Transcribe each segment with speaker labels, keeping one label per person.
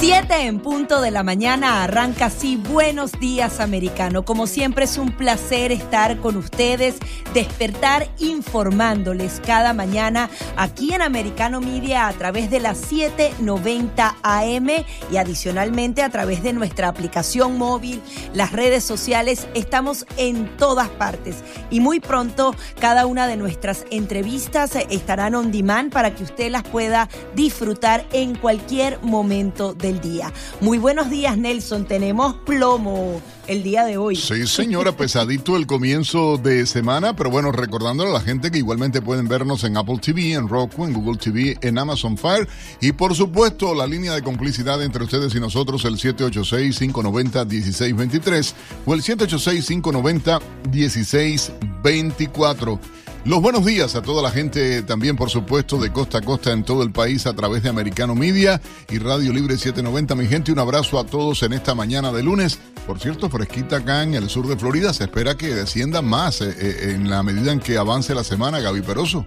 Speaker 1: 7 en punto de la mañana arranca así. Buenos días, americano. Como siempre es un placer estar con ustedes, despertar informándoles cada mañana aquí en Americano Media a través de las 7:90 AM y adicionalmente a través de nuestra aplicación móvil, las redes sociales. Estamos en todas partes y muy pronto cada una de nuestras entrevistas estarán on demand para que usted las pueda disfrutar en cualquier momento de día. Muy buenos días, Nelson. Tenemos plomo el día de hoy.
Speaker 2: Sí, señora, pesadito el comienzo de semana, pero bueno, recordándole a la gente que igualmente pueden vernos en Apple TV, en Roku, en Google TV, en Amazon Fire y por supuesto la línea de complicidad entre ustedes y nosotros, el 786-590-1623 o el 786-590-1624. Los buenos días a toda la gente también, por supuesto, de costa a costa en todo el país a través de Americano Media y Radio Libre 790. Mi gente, un abrazo a todos en esta mañana de lunes. Por cierto, fresquita acá en el sur de Florida. Se espera que descienda más eh, eh, en la medida en que avance la semana, Gaby Peroso.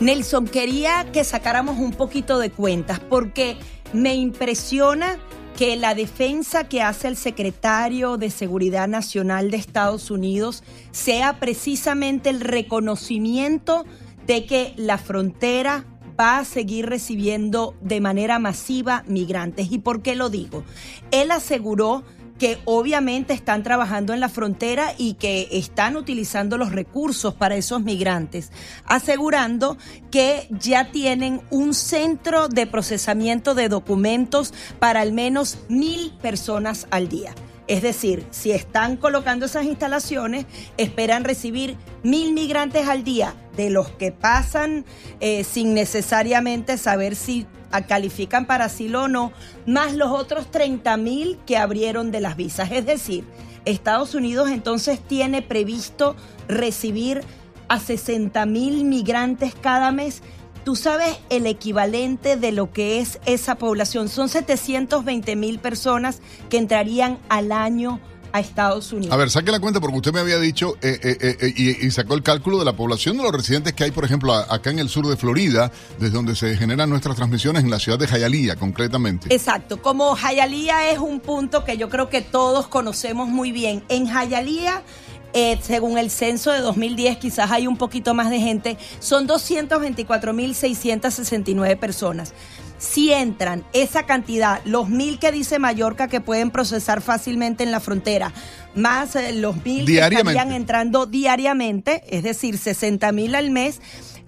Speaker 1: Nelson, quería que sacáramos un poquito de cuentas porque me impresiona que la defensa que hace el secretario de Seguridad Nacional de Estados Unidos sea precisamente el reconocimiento de que la frontera va a seguir recibiendo de manera masiva migrantes. ¿Y por qué lo digo? Él aseguró que obviamente están trabajando en la frontera y que están utilizando los recursos para esos migrantes, asegurando que ya tienen un centro de procesamiento de documentos para al menos mil personas al día. Es decir, si están colocando esas instalaciones, esperan recibir mil migrantes al día, de los que pasan eh, sin necesariamente saber si califican para asilo o no, más los otros 30 mil que abrieron de las visas. Es decir, Estados Unidos entonces tiene previsto recibir a 60 mil migrantes cada mes Tú sabes el equivalente de lo que es esa población. Son 720 mil personas que entrarían al año a Estados Unidos.
Speaker 2: A ver, saque la cuenta porque usted me había dicho eh, eh, eh, y, sacó el cálculo de la población de los residentes que hay, por ejemplo, acá en el sur de Florida, desde donde se generan nuestras transmisiones en la ciudad de Hialeah, concretamente.
Speaker 1: Exacto, como Hialeah es un punto que yo creo que todos conocemos muy bien. En Hialeah eh, según el censo de 2010, quizás hay un poquito más de gente, son 224.669 personas. Si entran esa cantidad, los mil que dice Mallorca que pueden procesar fácilmente en la frontera, más eh, los mil que estarían entrando diariamente, es decir, 60 mil al mes,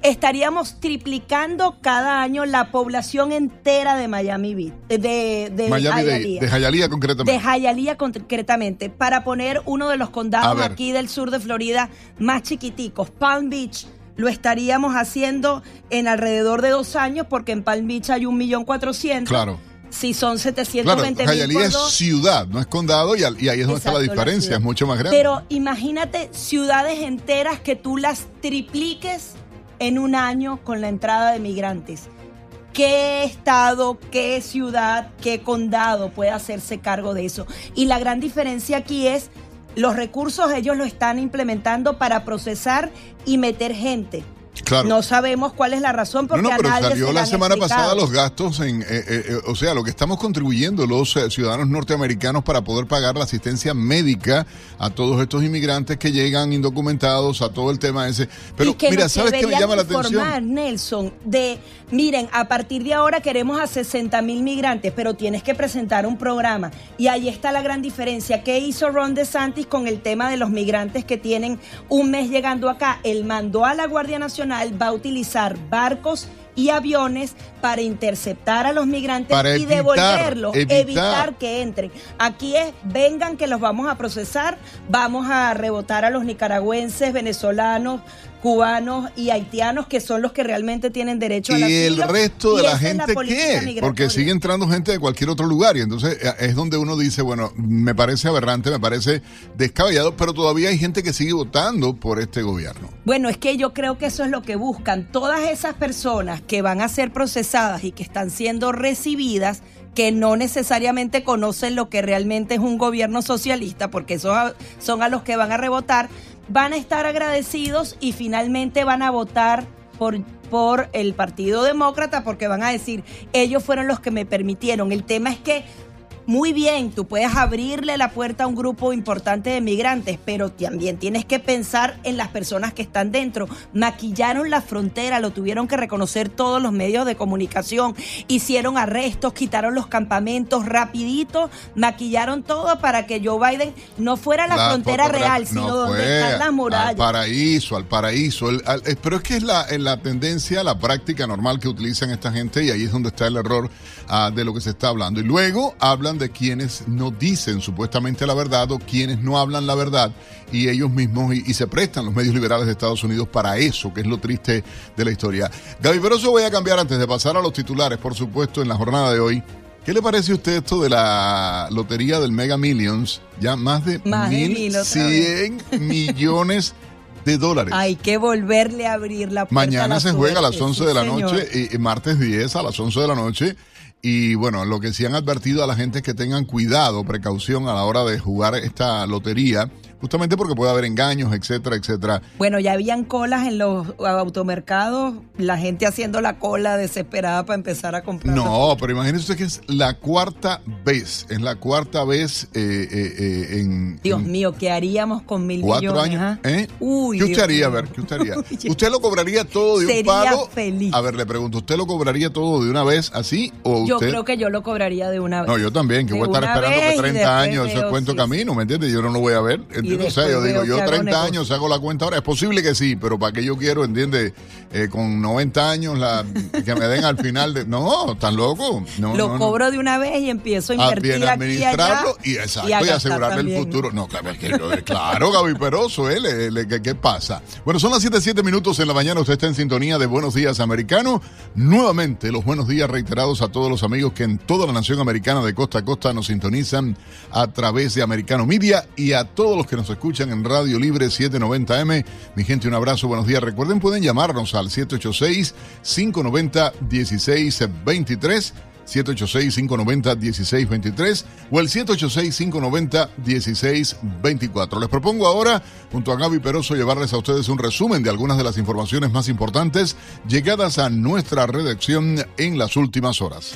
Speaker 1: estaríamos triplicando cada año la población entera de Miami Beach, de,
Speaker 2: de Miami de, concretamente.
Speaker 1: De Hialeah concretamente, para poner uno de los condados aquí del sur de Florida más chiquiticos, Palm Beach. Lo estaríamos haciendo en alrededor de dos años porque en Palm Beach hay un millón cuatrocientos.
Speaker 2: Claro
Speaker 1: si son 720 claro,
Speaker 2: mil. es ciudad, no es condado, y, ahí es donde está la diferencia, es mucho más grande.
Speaker 1: Pero imagínate ciudades enteras que tú las tripliques en un año con la entrada de migrantes. ¿Qué estado, qué ciudad, qué condado puede hacerse cargo de eso? Y la gran diferencia aquí es los recursos ellos lo están implementando para procesar y meter gente. No sabemos cuál es la razón porque no, no, pero
Speaker 2: salió la semana pasada los gastos en, eh, eh, eh, o sea, lo que estamos contribuyendo los ciudadanos norteamericanos para poder pagar la asistencia médica a todos estos inmigrantes que llegan indocumentados, a todo el tema ese. Pero mira, ¿sabes qué me llama la atención?
Speaker 1: Nelson, de, miren, a partir de ahora queremos a 60 mil migrantes, pero tienes que presentar un programa. Y ahí está la gran diferencia. ¿Qué hizo Ron DeSantis con el tema de los migrantes que tienen un mes llegando acá? Él mandó a la Guardia Nacional va a utilizar barcos y aviones para interceptar a los migrantes y devolverlos, evitar. que entren. Aquí es, vengan que los vamos a procesar, vamos a rebotar a los nicaragüenses, venezolanos, cubanos y haitianos que son los que realmente tienen derecho a la
Speaker 2: ¿Y el resto de la gente qué? Porque sigue entrando gente de cualquier otro lugar y entonces eh, es donde uno dice, bueno, me parece aberrante, me parece descabellado, pero todavía hay gente que sigue votando por este gobierno.
Speaker 1: Bueno, es que yo creo que eso es lo que buscan. Todas esas personas que van a ser procesadas y que están siendo recibidas que no necesariamente conocen lo que realmente es un gobierno socialista, porque esos son a los que van a rebotar, van a estar agradecidos y finalmente van a votar por, por el Partido Demócrata porque van a decir, ellos fueron los que me permitieron. El tema es que muy bien, tú puedes abrirle la puerta a un grupo importante de migrantes, pero también tienes que pensar en las personas que están dentro. Maquillaron la frontera, lo tuvieron que reconocer todos los medios de comunicación, hicieron arrestos, quitaron los campamentos rapidito, maquillaron todo para que Joe Biden no fuera a la, frontera real, sino donde están las murallas.
Speaker 2: Al paraíso, al paraíso. Eh, pero es que es la, la tendencia, la práctica normal que utilizan esta gente y ahí es donde está el error ah, de lo que se está hablando. Y luego hablan de quienes no dicen supuestamente la verdad o quienes no hablan la verdad y ellos mismos y, se prestan los medios liberales de Estados Unidos para eso, que es lo triste de la historia. Gaby Peroso, voy a cambiar antes de pasar a los titulares, por supuesto, en la jornada de hoy. ¿Qué le parece a usted esto de la lotería del Mega Millions? Ya más de mil cien millones de dólares.
Speaker 1: Hay que volverle a abrir la puerta.
Speaker 2: Mañana se juega a las 11 de la noche y martes 10 a las 11 de la noche y bueno, lo que sí han advertido a la gente es que tengan cuidado, precaución a la hora de jugar esta lotería justamente porque puede haber engaños, etcétera, etcétera.
Speaker 1: Bueno, ya habían colas en los automercados, la gente haciendo la cola desesperada para empezar a comprar.
Speaker 2: No, pero imagínese usted que es la cuarta vez, es la cuarta vez eh, eh, eh, en...
Speaker 1: Dios mío, ¿qué haríamos con mil
Speaker 2: cuatro años? Ah? Uy, ¿Qué usted haría? A ver, ¿qué usted haría? ¿Usted lo cobraría todo de un palo?
Speaker 1: feliz.
Speaker 2: A ver, le pregunto, ¿usted lo cobraría todo de una vez así o
Speaker 1: Yo creo que yo lo cobraría de una vez.
Speaker 2: No, yo también, que voy a estar esperando que 30 años ese cuento camino, ¿me entiendes? Yo no lo voy a ver no sé, yo digo, yo 30 años hago la cuenta ahora. Es posible que sí, pero ¿para qué yo quiero, entiende? Eh, con 90 años la, que me den al final de. No, tan loco. No,
Speaker 1: Lo cobro de una vez y empiezo a invertir a
Speaker 2: administrarlo y, exacto, y, asegurarle el futuro. No, claro, claro Gaby Peroso, ¿eh? ¿qué, pasa? Bueno, son las 7, 7 minutos en la mañana. Usted está en sintonía de Buenos Días Americano. Nuevamente, los buenos días reiterados a todos los amigos que en toda la nación americana de costa a costa nos sintonizan a través de Americano Media y a todos los que nos escuchan en Radio Libre 790M. Mi gente, un abrazo, buenos días. Recuerden, pueden llamarnos al 786-590-1623. 786-590-1623 o el 786-590-1624. Les propongo ahora, junto a Gaby Peroso, llevarles a ustedes un resumen de algunas de las informaciones más importantes llegadas a nuestra redacción en las últimas horas.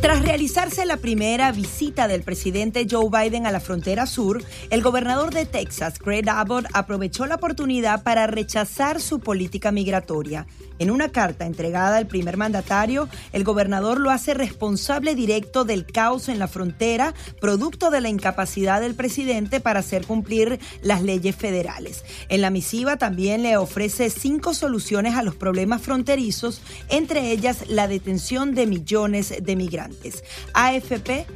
Speaker 1: Tras realizarse la primera visita del presidente Joe Biden a la frontera sur, el gobernador de Texas, Greg Abbott, aprovechó la oportunidad para rechazar su política migratoria. En una carta entregada al primer mandatario, el gobernador lo hace responsable directo del caos en la frontera, producto de la incapacidad del presidente para hacer cumplir las leyes federales. En la misiva también le ofrece cinco soluciones a los problemas fronterizos, entre ellas la detención de millones de migrantes. AFP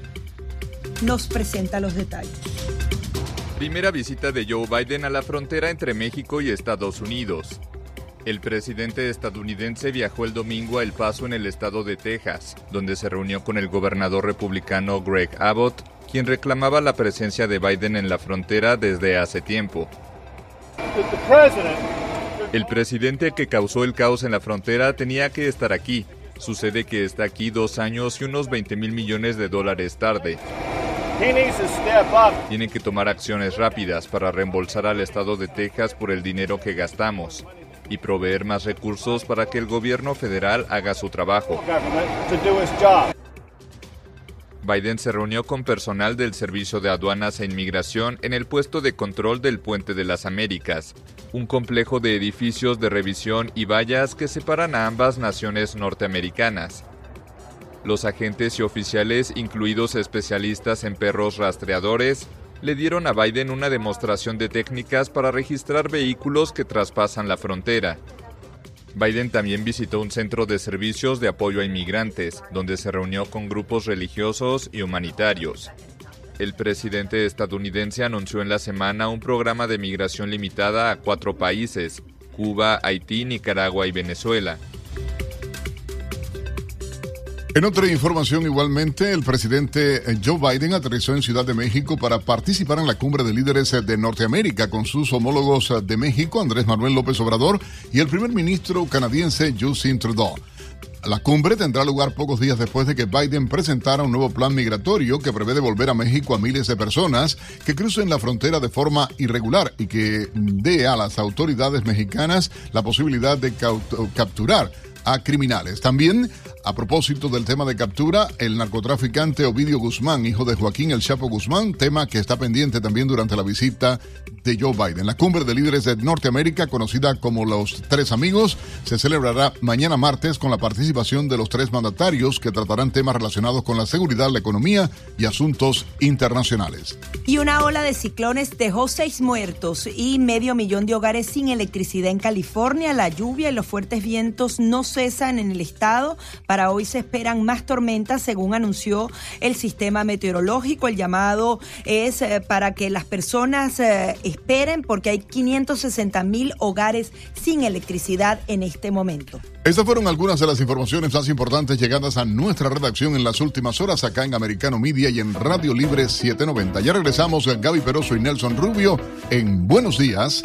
Speaker 1: nos presenta los detalles.
Speaker 3: Primera visita de Joe Biden a la frontera entre México y Estados Unidos. El presidente estadounidense viajó el domingo a El Paso en el estado de Texas, donde se reunió con el gobernador republicano Greg Abbott, quien reclamaba la presencia de Biden en la frontera desde hace tiempo. El presidente que causó el caos en la frontera tenía que estar aquí. Sucede que está aquí dos años y unos 20 mil millones de dólares tarde. Tienen que tomar acciones rápidas para reembolsar al estado de Texas por el dinero que gastamos y proveer más recursos para que el gobierno federal haga su trabajo. Biden se reunió con personal del Servicio de Aduanas e Inmigración en el puesto de control del Puente de las Américas, un complejo de edificios de revisión y vallas que separan a ambas naciones norteamericanas. Los agentes y oficiales, incluidos especialistas en perros rastreadores, le dieron a Biden una demostración de técnicas para registrar vehículos que traspasan la frontera. Biden también visitó un centro de servicios de apoyo a inmigrantes, donde se reunió con grupos religiosos y humanitarios. El presidente estadounidense anunció en la semana un programa de migración limitada a cuatro países, Cuba, Haití, Nicaragua y Venezuela.
Speaker 2: En otra información, igualmente, el presidente Joe Biden aterrizó en Ciudad de México para participar en la cumbre de líderes de Norteamérica con sus homólogos de México, Andrés Manuel López Obrador, y el primer ministro canadiense Justin Trudeau. La cumbre tendrá lugar pocos días después de que Biden presentara un nuevo plan migratorio que prevé devolver a México a miles de personas que crucen la frontera de forma irregular y que dé a las autoridades mexicanas la posibilidad de capturar a criminales. También a propósito del tema de captura, el narcotraficante Ovidio Guzmán, hijo de Joaquín El Chapo Guzmán, tema que está pendiente también durante la visita de Joe Biden. La cumbre de líderes de Norteamérica, conocida como los Tres Amigos, se celebrará mañana martes con la participación de los tres mandatarios que tratarán temas relacionados con la seguridad, la economía y asuntos internacionales.
Speaker 1: Y una ola de ciclones dejó seis muertos y medio millón de hogares sin electricidad en California. La lluvia y los fuertes vientos no cesan en el estado. Hoy se esperan más tormentas, según anunció el sistema meteorológico. El llamado es eh, para que las personas eh, esperen porque hay 560 mil hogares sin electricidad en este momento.
Speaker 2: Estas fueron algunas de las informaciones más importantes llegadas a nuestra redacción en las últimas horas acá en Americano Media y en Radio Libre 790. Ya regresamos Gaby Peroso y Nelson Rubio en Buenos Días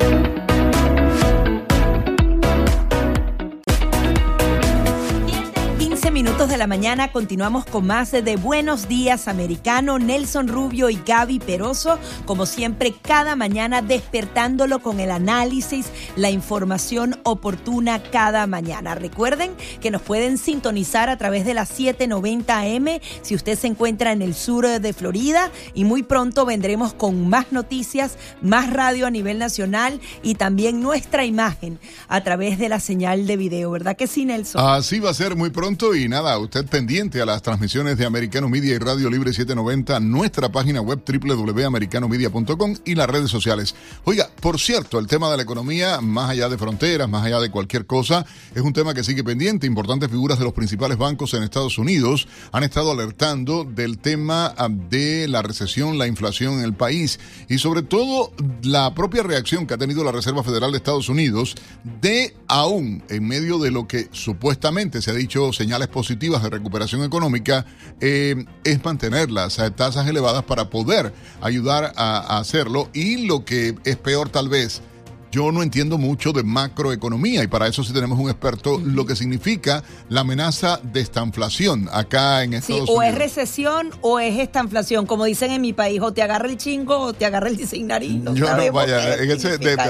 Speaker 1: Thank you. De la mañana continuamos con más de Buenos Días Americano, Nelson Rubio y Gaby Peroso, como siempre cada mañana despertándolo con el análisis, la información oportuna cada mañana. Recuerden que nos pueden sintonizar a través de las 790 AM si usted se encuentra en el sur de Florida y muy pronto vendremos con más noticias, más radio a nivel nacional y también nuestra imagen a través de la señal de video, ¿verdad que sí, Nelson?
Speaker 2: Así va a ser muy pronto y nada, usted pendiente a las transmisiones de Americano Media y Radio Libre 790, nuestra página web www.americanomedia.com y las redes sociales. Oiga, por cierto, el tema de la economía, más allá de fronteras, más allá de cualquier cosa, es un tema que sigue pendiente. Importantes figuras de los principales bancos en Estados Unidos han estado alertando del tema ah, de la recesión, la inflación en el país y sobre todo la propia reacción que ha tenido la Reserva Federal de Estados Unidos de aún en medio de lo que supuestamente se ha dicho señales positivas de recuperación económica eh, es mantener las tasas elevadas para poder ayudar a hacerlo y lo que es peor tal vez yo no entiendo mucho de macroeconomía y para eso sí tenemos un experto, lo que significa la amenaza de esta inflación acá en Estados
Speaker 1: sí,
Speaker 2: o
Speaker 1: es recesión o es esta inflación, como dicen en mi país, o te agarra el chingo o te agarra el diseñarino.
Speaker 2: Yo no, vaya,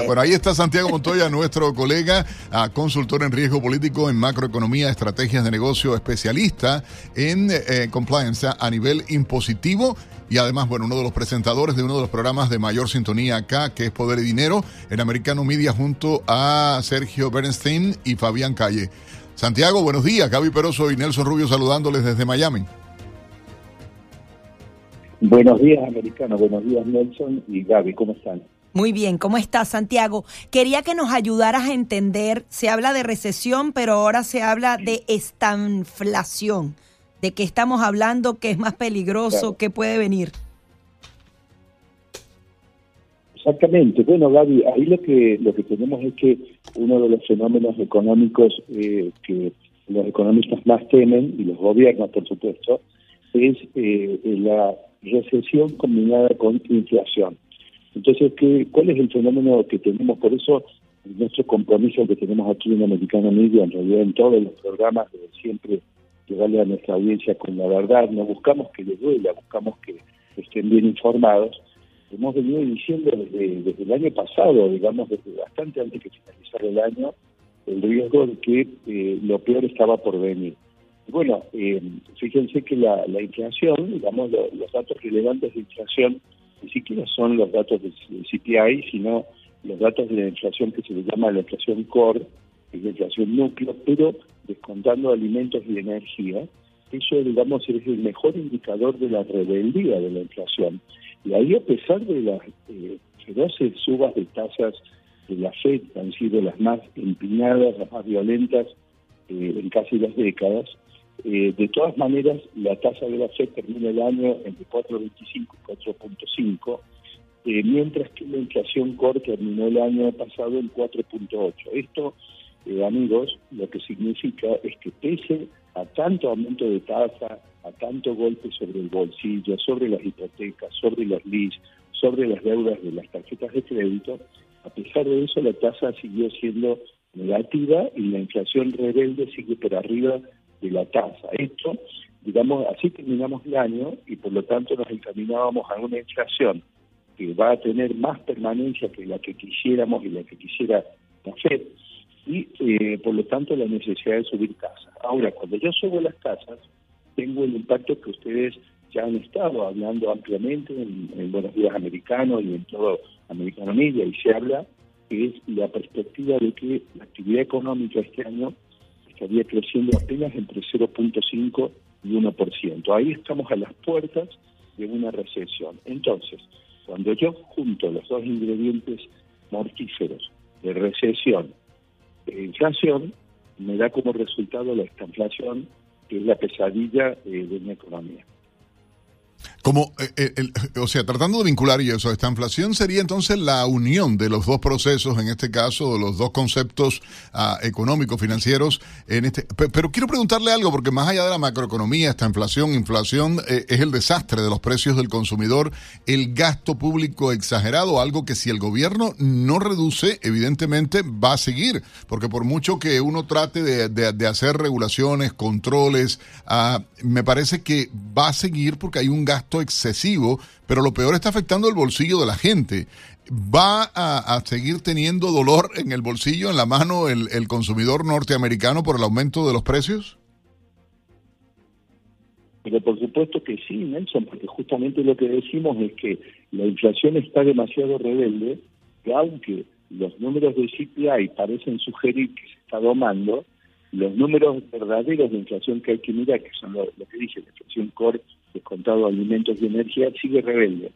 Speaker 2: bueno, ahí está Santiago Montoya, nuestro colega, consultor en riesgo político en macroeconomía, estrategias de negocio, especialista en eh, compliance a nivel impositivo y además, bueno, uno de los presentadores de uno de los programas de mayor sintonía acá, que es Poder y Dinero, en Americano Media, junto a Sergio Bernstein y Fabián Calle. Santiago, buenos días. Gaby Peroso y Nelson Rubio saludándoles desde Miami.
Speaker 4: Buenos días, Americano. Buenos días, Nelson y Gaby. ¿Cómo están?
Speaker 1: Muy bien, ¿cómo estás, Santiago? Quería que nos ayudaras a entender, se habla de recesión, pero ahora se habla de estanflación de qué estamos hablando, qué es más peligroso, qué puede venir.
Speaker 4: Exactamente. Bueno, Gaby, ahí lo que lo que tenemos es que uno de los fenómenos económicos eh, que los economistas más temen, y los gobiernos, por supuesto, es eh, la recesión combinada con inflación. Entonces, ¿qué, ¿cuál es el fenómeno que tenemos? Por eso, nuestro compromiso que tenemos aquí en Americano Media, en realidad en todos los programas, de siempre llegarle a nuestra audiencia con la verdad, no buscamos que les duela, buscamos que estén bien informados. Hemos venido diciendo desde, el año pasado, digamos, desde bastante antes que finalizara el año, el riesgo de que eh, lo peor estaba por venir. Bueno, eh, fíjense que la, inflación, digamos, los datos relevantes de inflación ni siquiera son los datos del CPI, sino los datos de la inflación que se le llama la inflación core, la inflación núcleo, pero descontando alimentos y energía. Eso, digamos, es el mejor indicador de la rebeldía de la inflación. Y ahí, a pesar de las eh, feroces subas de tasas de la FED, que han sido las más empinadas, las más violentas eh, en casi dos décadas, eh, de todas maneras, la tasa de la FED termina el año entre 4,25 y 4,5, eh, mientras que la inflación core terminó el año pasado en 4,8. Esto, eh, amigos, lo que significa es que pese a tanto aumento de tasa, a tanto golpe sobre el bolsillo, sobre las hipotecas, sobre los leads, sobre las deudas de las tarjetas de crédito, a pesar de eso la tasa siguió siendo negativa y la inflación rebelde sigue por arriba de la tasa. Esto, digamos, así terminamos el año y por lo tanto nos encaminábamos a una inflación que va a tener más permanencia que la que quisiéramos y la que quisiera la FED y eh, por lo tanto la necesidad de subir tasas. Ahora, cuando yo subo las tasas, tengo el impacto que ustedes ya han estado hablando ampliamente en, Buenos Días Americanos y en todo Americano Media, y se habla es la perspectiva de que la actividad económica este año estaría creciendo apenas entre 0.5 y 1%. Ahí estamos a las puertas de una recesión. Entonces, cuando yo junto los dos ingredientes mortíferos de recesión inflación, me da como resultado la estanflación, que es la pesadilla eh, de una economía.
Speaker 2: Como, eh, eh, el, o sea, tratando de vincular y eso, esta inflación sería entonces la unión de los dos procesos, en este caso, de los dos conceptos uh, económicos, financieros. En este, pero, quiero preguntarle algo, porque más allá de la macroeconomía, esta inflación, inflación eh, es el desastre de los precios del consumidor, el gasto público exagerado, algo que si el gobierno no reduce, evidentemente va a seguir, porque por mucho que uno trate de, de, hacer regulaciones, controles, uh, me parece que va a seguir porque hay un gasto excesivo, pero lo peor está afectando el bolsillo de la gente. ¿Va a, seguir teniendo dolor en el bolsillo, en la mano, el, consumidor norteamericano por el aumento de los precios?
Speaker 4: Pero por supuesto que sí, Nelson, porque justamente lo que decimos es que la inflación está demasiado rebelde, que aunque los números de CPI parecen sugerir que se está domando, los números verdaderos de inflación que hay que mirar, que son lo, lo que dice la inflación core descontado alimentos y energía, sigue rebelde.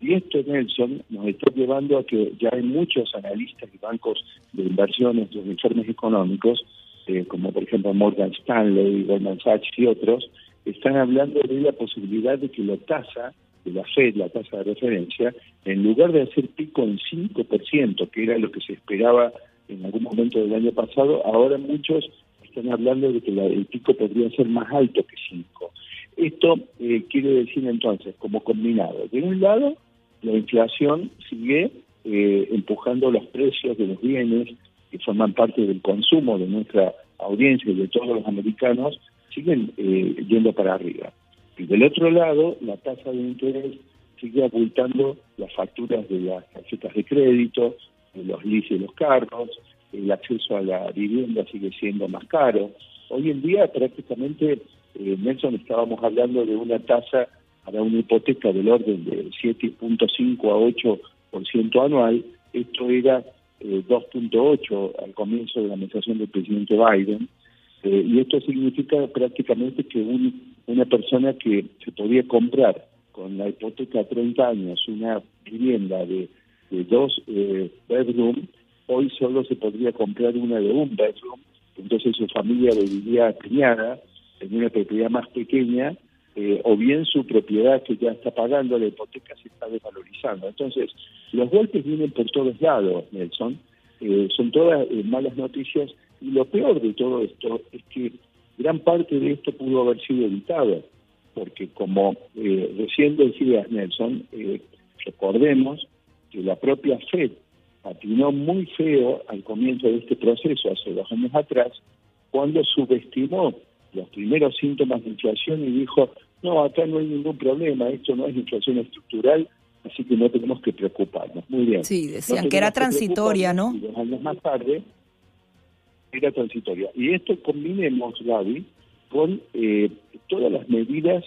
Speaker 4: Y esto, Nelson, nos está llevando a que ya hay muchos analistas y bancos de inversiones, de informes económicos, eh, como por ejemplo Morgan Stanley, Goldman Sachs y otros, están hablando de la posibilidad de que la tasa de la Fed, la tasa de referencia, en lugar de hacer pico en 5%, que era lo que se esperaba en algún momento del año pasado, ahora muchos están hablando de que el pico podría ser más alto que 5. Esto eh, quiere decir entonces, como combinado, de un lado, la inflación sigue eh, empujando los precios de los bienes que forman parte del consumo de nuestra audiencia y de todos los americanos, siguen eh, yendo para arriba. Y del otro lado, la tasa de interés sigue abultando las facturas de las tarjetas de crédito, de los leases de los carros, el acceso a la vivienda sigue siendo más caro. Hoy en día prácticamente eh, Nelson, estábamos hablando de una tasa para una hipoteca del orden de 7.5 a 8% anual. Esto era 2.8 eh, al comienzo de la administración del presidente Biden. Eh, y esto significa prácticamente que una persona que se podía comprar con la hipoteca a 30 años una vivienda de, dos eh, bedroom, hoy solo se podría comprar una de un bedroom, entonces su familia viviría piñada en una propiedad más pequeña, eh, o bien su propiedad que ya está pagando la hipoteca se está desvalorizando. Entonces, los golpes vienen por todos lados, Nelson. Eh, son todas eh, malas noticias y lo peor de todo esto es que gran parte de esto pudo haber sido evitado, porque como recién decías, Nelson, recordemos que la propia FED patinó muy feo al comienzo de este proceso, hace dos años atrás, cuando subestimó los primeros síntomas de inflación y dijo, no, acá no hay ningún problema, esto no es inflación estructural, así que no tenemos que preocuparnos. Muy bien.
Speaker 1: Sí, decían que era transitoria, ¿no?
Speaker 4: dos años más tarde era transitoria. Y esto combinemos, Gaby, con eh, todas las medidas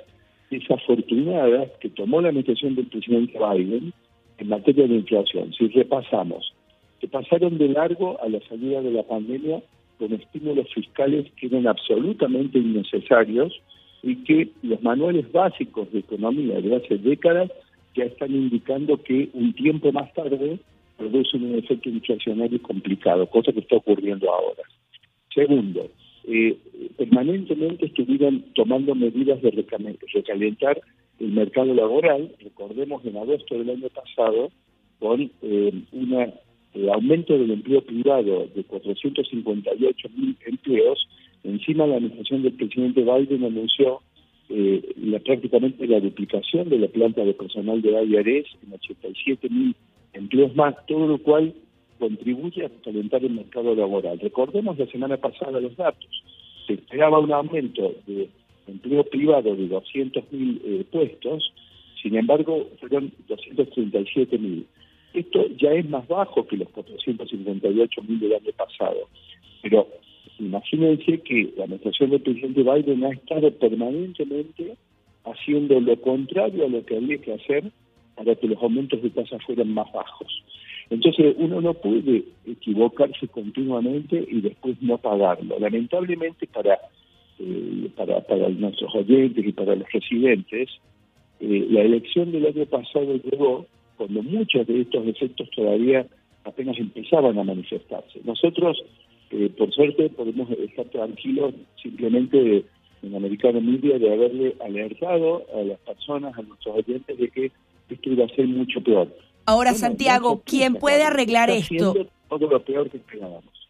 Speaker 4: desafortunadas que tomó la administración del presidente Biden en materia de inflación. Si repasamos, que pasaron de largo a la salida de la pandemia con estímulos fiscales que eran absolutamente innecesarios y que los manuales básicos de economía de hace décadas ya están indicando que un tiempo más tarde producen un efecto inflacionario complicado, cosa que está ocurriendo ahora. Segundo, eh, permanentemente estuvieron tomando medidas de recalentar el mercado laboral, recordemos en agosto del año pasado, con eh, un eh, aumento del empleo privado de 458 mil empleos, encima la administración del presidente Biden anunció eh, la, prácticamente la duplicación de la planta de personal de IRS en 87 mil empleos más, todo lo cual contribuye a calentar el mercado laboral. Recordemos la semana pasada los datos. Se esperaba un aumento de empleo privado de 200 mil eh, puestos, sin embargo fueron 237 mil. Esto ya es más bajo que los 458 mil del año pasado, pero imagínense que la administración del presidente Biden ha estado permanentemente haciendo lo contrario a lo que había que hacer para que los aumentos de tasas fueran más bajos. Entonces uno no puede equivocarse continuamente y después no pagarlo. Lamentablemente para, eh, para, para nuestros oyentes y para los residentes, eh, la elección del año pasado llegó cuando muchos de estos efectos todavía apenas empezaban a manifestarse. Nosotros, eh, por suerte, podemos estar tranquilos simplemente en Americano Media de haberle alertado a las personas, a nuestros oyentes, de que esto iba a ser mucho peor.
Speaker 1: Ahora, Santiago, ¿quién puede arreglar esto?
Speaker 4: Todo lo peor que esperábamos.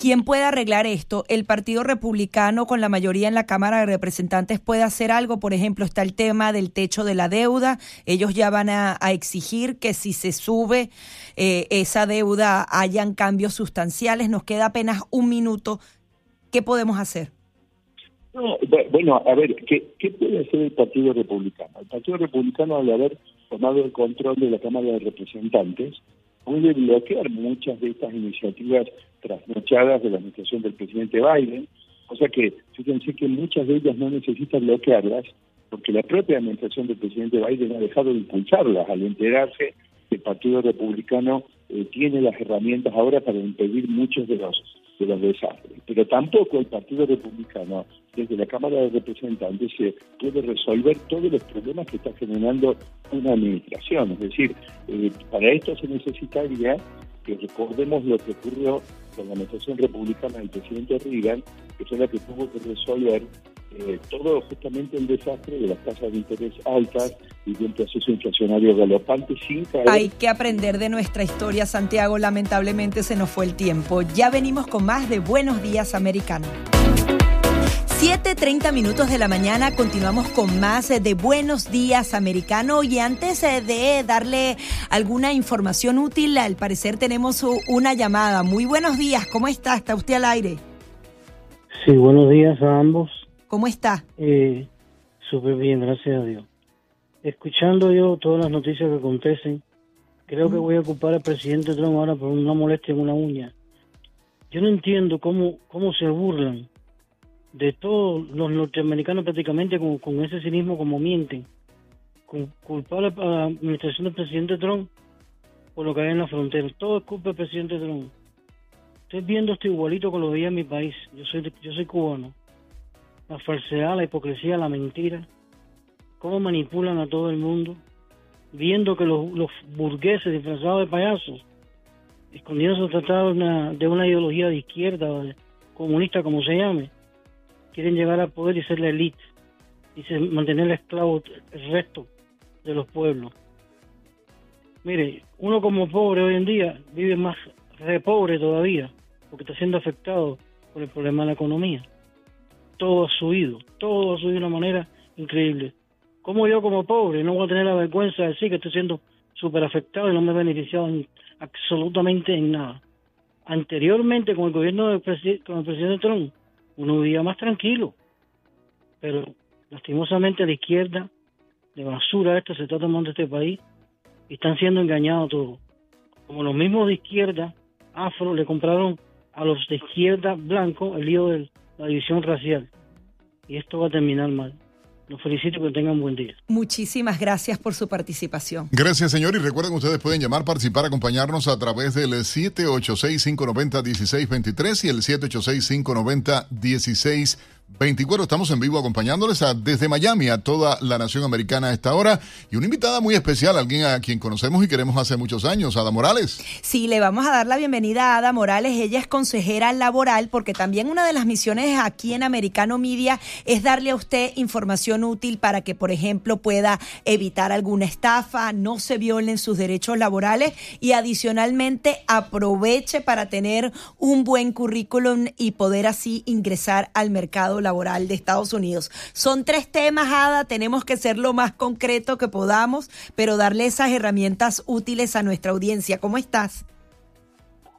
Speaker 1: ¿Quién puede arreglar esto? ¿El Partido Republicano con la mayoría en la Cámara de Representantes puede hacer algo? Por ejemplo, está el tema del techo de la deuda. Ellos ya van a, exigir que si se sube eh, esa deuda hayan cambios sustanciales. Nos queda apenas un minuto. ¿Qué podemos hacer?
Speaker 4: bueno, a ver, ¿qué, ¿qué puede hacer el Partido Republicano? El Partido Republicano, al haber tomado el control de la Cámara de Representantes, puede bloquear muchas de estas iniciativas trasnochadas de la administración del presidente Biden, o sea que fíjense que muchas de ellas no necesitan bloquearlas, porque la propia administración del presidente Biden ha dejado de impulsarlas al enterarse que el Partido Republicano eh, tiene las herramientas ahora para impedir muchos de los de los desastres. Pero tampoco el Partido Republicano, desde la Cámara de Representantes, se puede resolver todos los problemas que está generando una administración. Es decir, eh, para esto se necesitaría que recordemos lo que ocurrió la administración republicana del presidente Reagan, que fue la que tuvo que resolver eh, todo justamente el desastre de las tasas de interés altas y de un proceso inflacionario galopante sin caer.
Speaker 1: Hay que aprender de nuestra historia, Santiago. Lamentablemente se nos fue el tiempo. Ya venimos con más de Buenos Días Americano. 7.30 minutos de la mañana continuamos con más de Buenos Días Americano y antes eh, de darle alguna información útil, al parecer tenemos una llamada. Muy buenos días, ¿cómo está? ¿Está usted al aire?
Speaker 5: Sí, buenos días a ambos.
Speaker 1: ¿Cómo está?
Speaker 5: Eh, Súper bien, gracias a Dios. Escuchando yo todas las noticias que acontecen, creo que voy a ocupar al presidente Trump ahora por una molestia en una uña. Yo no entiendo cómo, cómo se burlan de todos los norteamericanos prácticamente con, con ese cinismo como mienten. Con culpar a la administración del presidente Trump por lo que hay en la frontera. Todo es culpa del presidente Trump. Estoy viendo esto igualito con lo veía en mi país. Yo soy, yo soy cubano la falsedad, la hipocresía, la mentira, cómo manipulan a todo el mundo, viendo que los, burgueses disfrazados de payasos, escondiendo tratados de una, de una ideología de izquierda comunista, como se llame, quieren llegar al poder y ser la élite y mantener esclavo el resto de los pueblos. Mire, uno como pobre hoy en día vive más re pobre todavía, porque está siendo afectado por el problema de la economía todo ha subido, todo ha subido de una manera increíble. ¿Cómo yo como pobre no voy a tener la vergüenza de decir que estoy siendo súper afectado y no me he beneficiado absolutamente en nada? Anteriormente, con el gobierno del con el presidente Trump, uno vivía más tranquilo, pero lastimosamente la izquierda, de basura esto se está tomando este país y están siendo engañados todos. Como los mismos de izquierda, afro, le compraron a los de izquierda blanco el lío del la división racial. y esto va a terminar mal. Los felicito que tengan un buen día.
Speaker 1: Muchísimas gracias por su participación.
Speaker 2: Gracias, señor. Y recuerden que ustedes pueden llamar, participar, acompañarnos a través del 786-590-1623 y el 786-590-1623. 24. Estamos en vivo acompañándoles desde Miami a toda la nación americana a esta hora y una invitada muy especial, alguien a quien conocemos y queremos hace muchos años, Ada Morales.
Speaker 1: Sí, le vamos a dar la bienvenida a Ada Morales. Ella es consejera laboral porque también una de las misiones aquí en Americano Media es darle a usted información útil para que, por ejemplo, pueda evitar alguna estafa, no se violen sus derechos laborales y adicionalmente aproveche para tener un buen currículum y poder así ingresar al mercado laboral de Estados Unidos. Son tres temas, Ada, tenemos que ser lo más concreto que podamos, pero darle esas herramientas útiles a nuestra audiencia. ¿Cómo estás?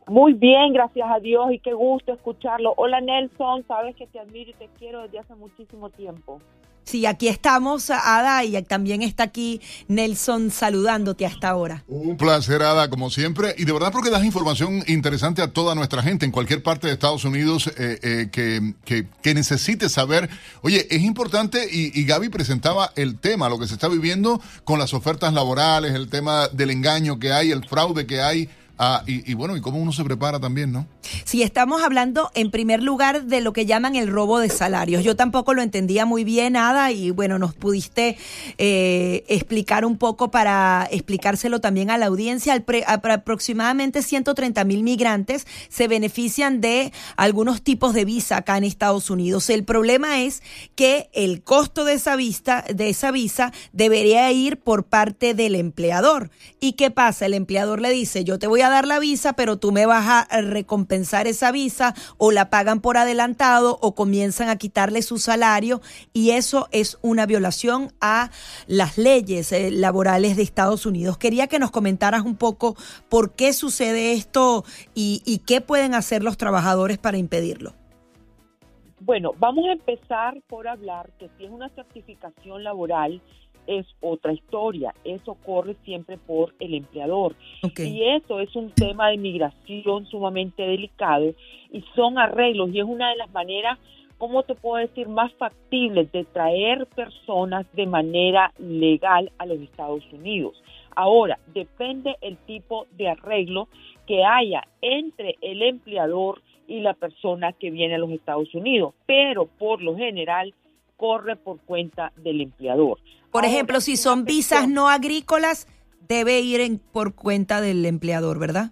Speaker 6: Muy bien, gracias a Dios y qué gusto escucharlo. Hola Nelson, sabes que te admiro y te quiero desde hace muchísimo tiempo.
Speaker 1: Sí, aquí estamos, Ada, y también está aquí Nelson saludándote hasta ahora.
Speaker 2: Un placer, Ada, como siempre. Y de verdad porque das información interesante a toda nuestra gente en cualquier parte de Estados Unidos eh, eh, que, que, necesite saber. Oye, es importante, y, y Gaby presentaba el tema, lo que se está viviendo con las ofertas laborales, el tema del engaño que hay, el fraude que hay Ah, y, bueno, y cómo uno se prepara también, ¿no?
Speaker 1: Sí, estamos hablando en primer lugar de lo que llaman el robo de salarios. Yo tampoco lo entendía muy bien, nada, y bueno, nos pudiste eh, explicar un poco para explicárselo también a la audiencia. aproximadamente 130 mil migrantes se benefician de algunos tipos de visa acá en Estados Unidos. El problema es que el costo de esa, vista, de esa visa debería ir por parte del empleador. ¿Y qué pasa? El empleador le dice, yo te voy a dar la visa, pero tú me vas a recompensar esa visa o la pagan por adelantado o comienzan a quitarle su salario y eso es una violación a las leyes eh, laborales de Estados Unidos. Quería que nos comentaras un poco por qué sucede esto y qué pueden hacer los trabajadores para impedirlo.
Speaker 6: Bueno, vamos a empezar por hablar que si es una certificación laboral, es otra historia. Eso corre siempre por el empleador. Y eso es un tema de migración sumamente delicado y son arreglos y es una de las maneras, ¿cómo te puedo decir?, más factibles de traer personas de manera legal a los Estados Unidos. Ahora, depende el tipo de arreglo que haya entre el empleador y la persona que viene a los Estados Unidos, pero por lo general corre por cuenta del empleador.
Speaker 1: Por ejemplo, si son visas no agrícolas, debe ir en, por cuenta del empleador, ¿verdad?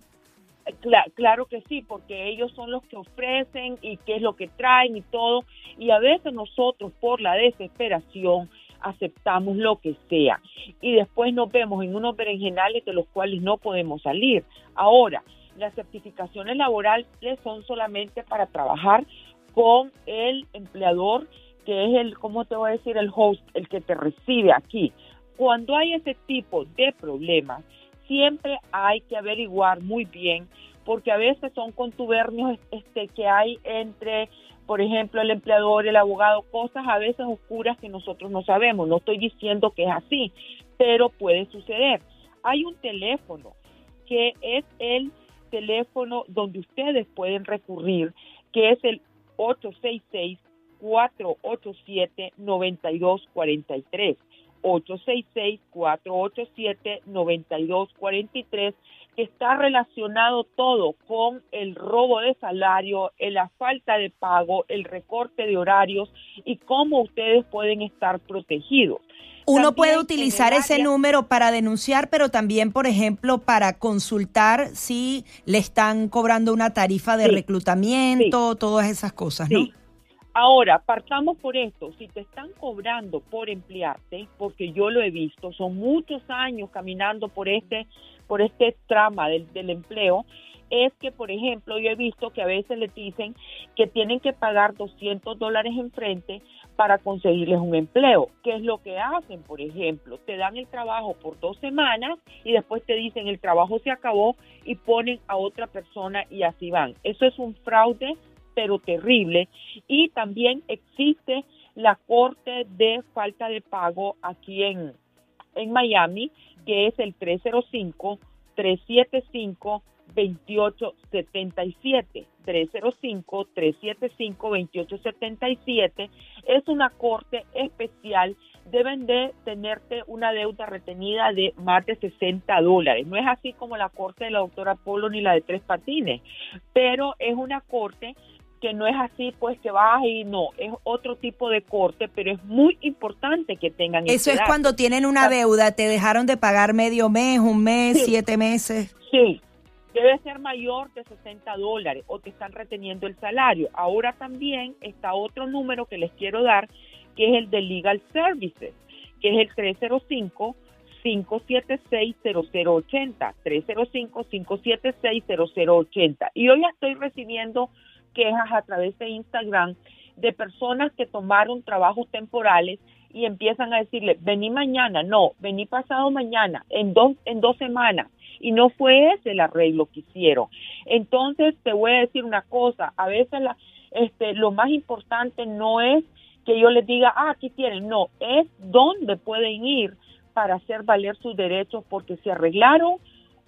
Speaker 6: claro que sí, porque ellos son los que ofrecen y qué es lo que traen y todo. Y a veces nosotros, por la desesperación, aceptamos lo que sea. Y después nos vemos en unos berenjenales de los cuales no podemos salir. Ahora, las certificaciones laborales son solamente para trabajar con el empleador que es el, ¿cómo te voy a decir? El host, el que te recibe aquí. Cuando hay ese tipo de problemas, siempre hay que averiguar muy bien, porque a veces son contubernios este, que hay entre, por ejemplo, el empleador, el abogado, cosas a veces oscuras que nosotros no sabemos. No estoy diciendo que es así, pero puede suceder. Hay un teléfono que es el teléfono donde ustedes pueden recurrir, que es el 866 487-9243. 866-487-9243, que está relacionado todo con el robo de salario, la falta de pago, el recorte de horarios y cómo ustedes pueden estar protegidos.
Speaker 1: Uno puede utilizar ese número para denunciar, pero también, por ejemplo, para consultar si le están cobrando una tarifa de reclutamiento, todas esas cosas, ¿no?
Speaker 6: Ahora, partamos por esto, si te están cobrando por emplearte, porque yo lo he visto, son muchos años caminando por este, por este trama del, del empleo, es que, por ejemplo, yo he visto que a veces les dicen que tienen que pagar 200 dólares en frente para conseguirles un empleo. ¿Qué es lo que hacen, por ejemplo? Te dan el trabajo por dos semanas y después te dicen el trabajo se acabó y ponen a otra persona y así van. Eso es un fraude pero terrible. Y también existe la corte de falta de pago aquí en, en Miami, que es el 305-375-2877. 305-375-2877. Es una corte especial. Deben de tenerte una deuda retenida de más de 60 dólares. No es así como la corte de la doctora Polo ni la de Tres Patines, pero es una corte que no es así, pues que vas y no, es otro tipo de corte, pero es muy importante que tengan
Speaker 1: Eso es cuando tienen una deuda, te dejaron de pagar medio mes, un mes, siete meses.
Speaker 6: Sí, debe ser mayor de 60 dólares o te están reteniendo el salario. Ahora también está otro número que les quiero dar, que es el de Legal Services, que es el 305. 576-0080, 305-576-0080. Y hoy estoy recibiendo quejas a través de Instagram de personas que tomaron trabajos temporales y empiezan a decirle, vení mañana, no, vení pasado mañana, en dos, en dos semanas. Y no fue ese el arreglo que hicieron. Entonces, te voy a decir una cosa, a veces la, este, lo más importante no es que yo les diga, ah, aquí tienen, no, es dónde pueden ir para hacer valer sus derechos porque se arreglaron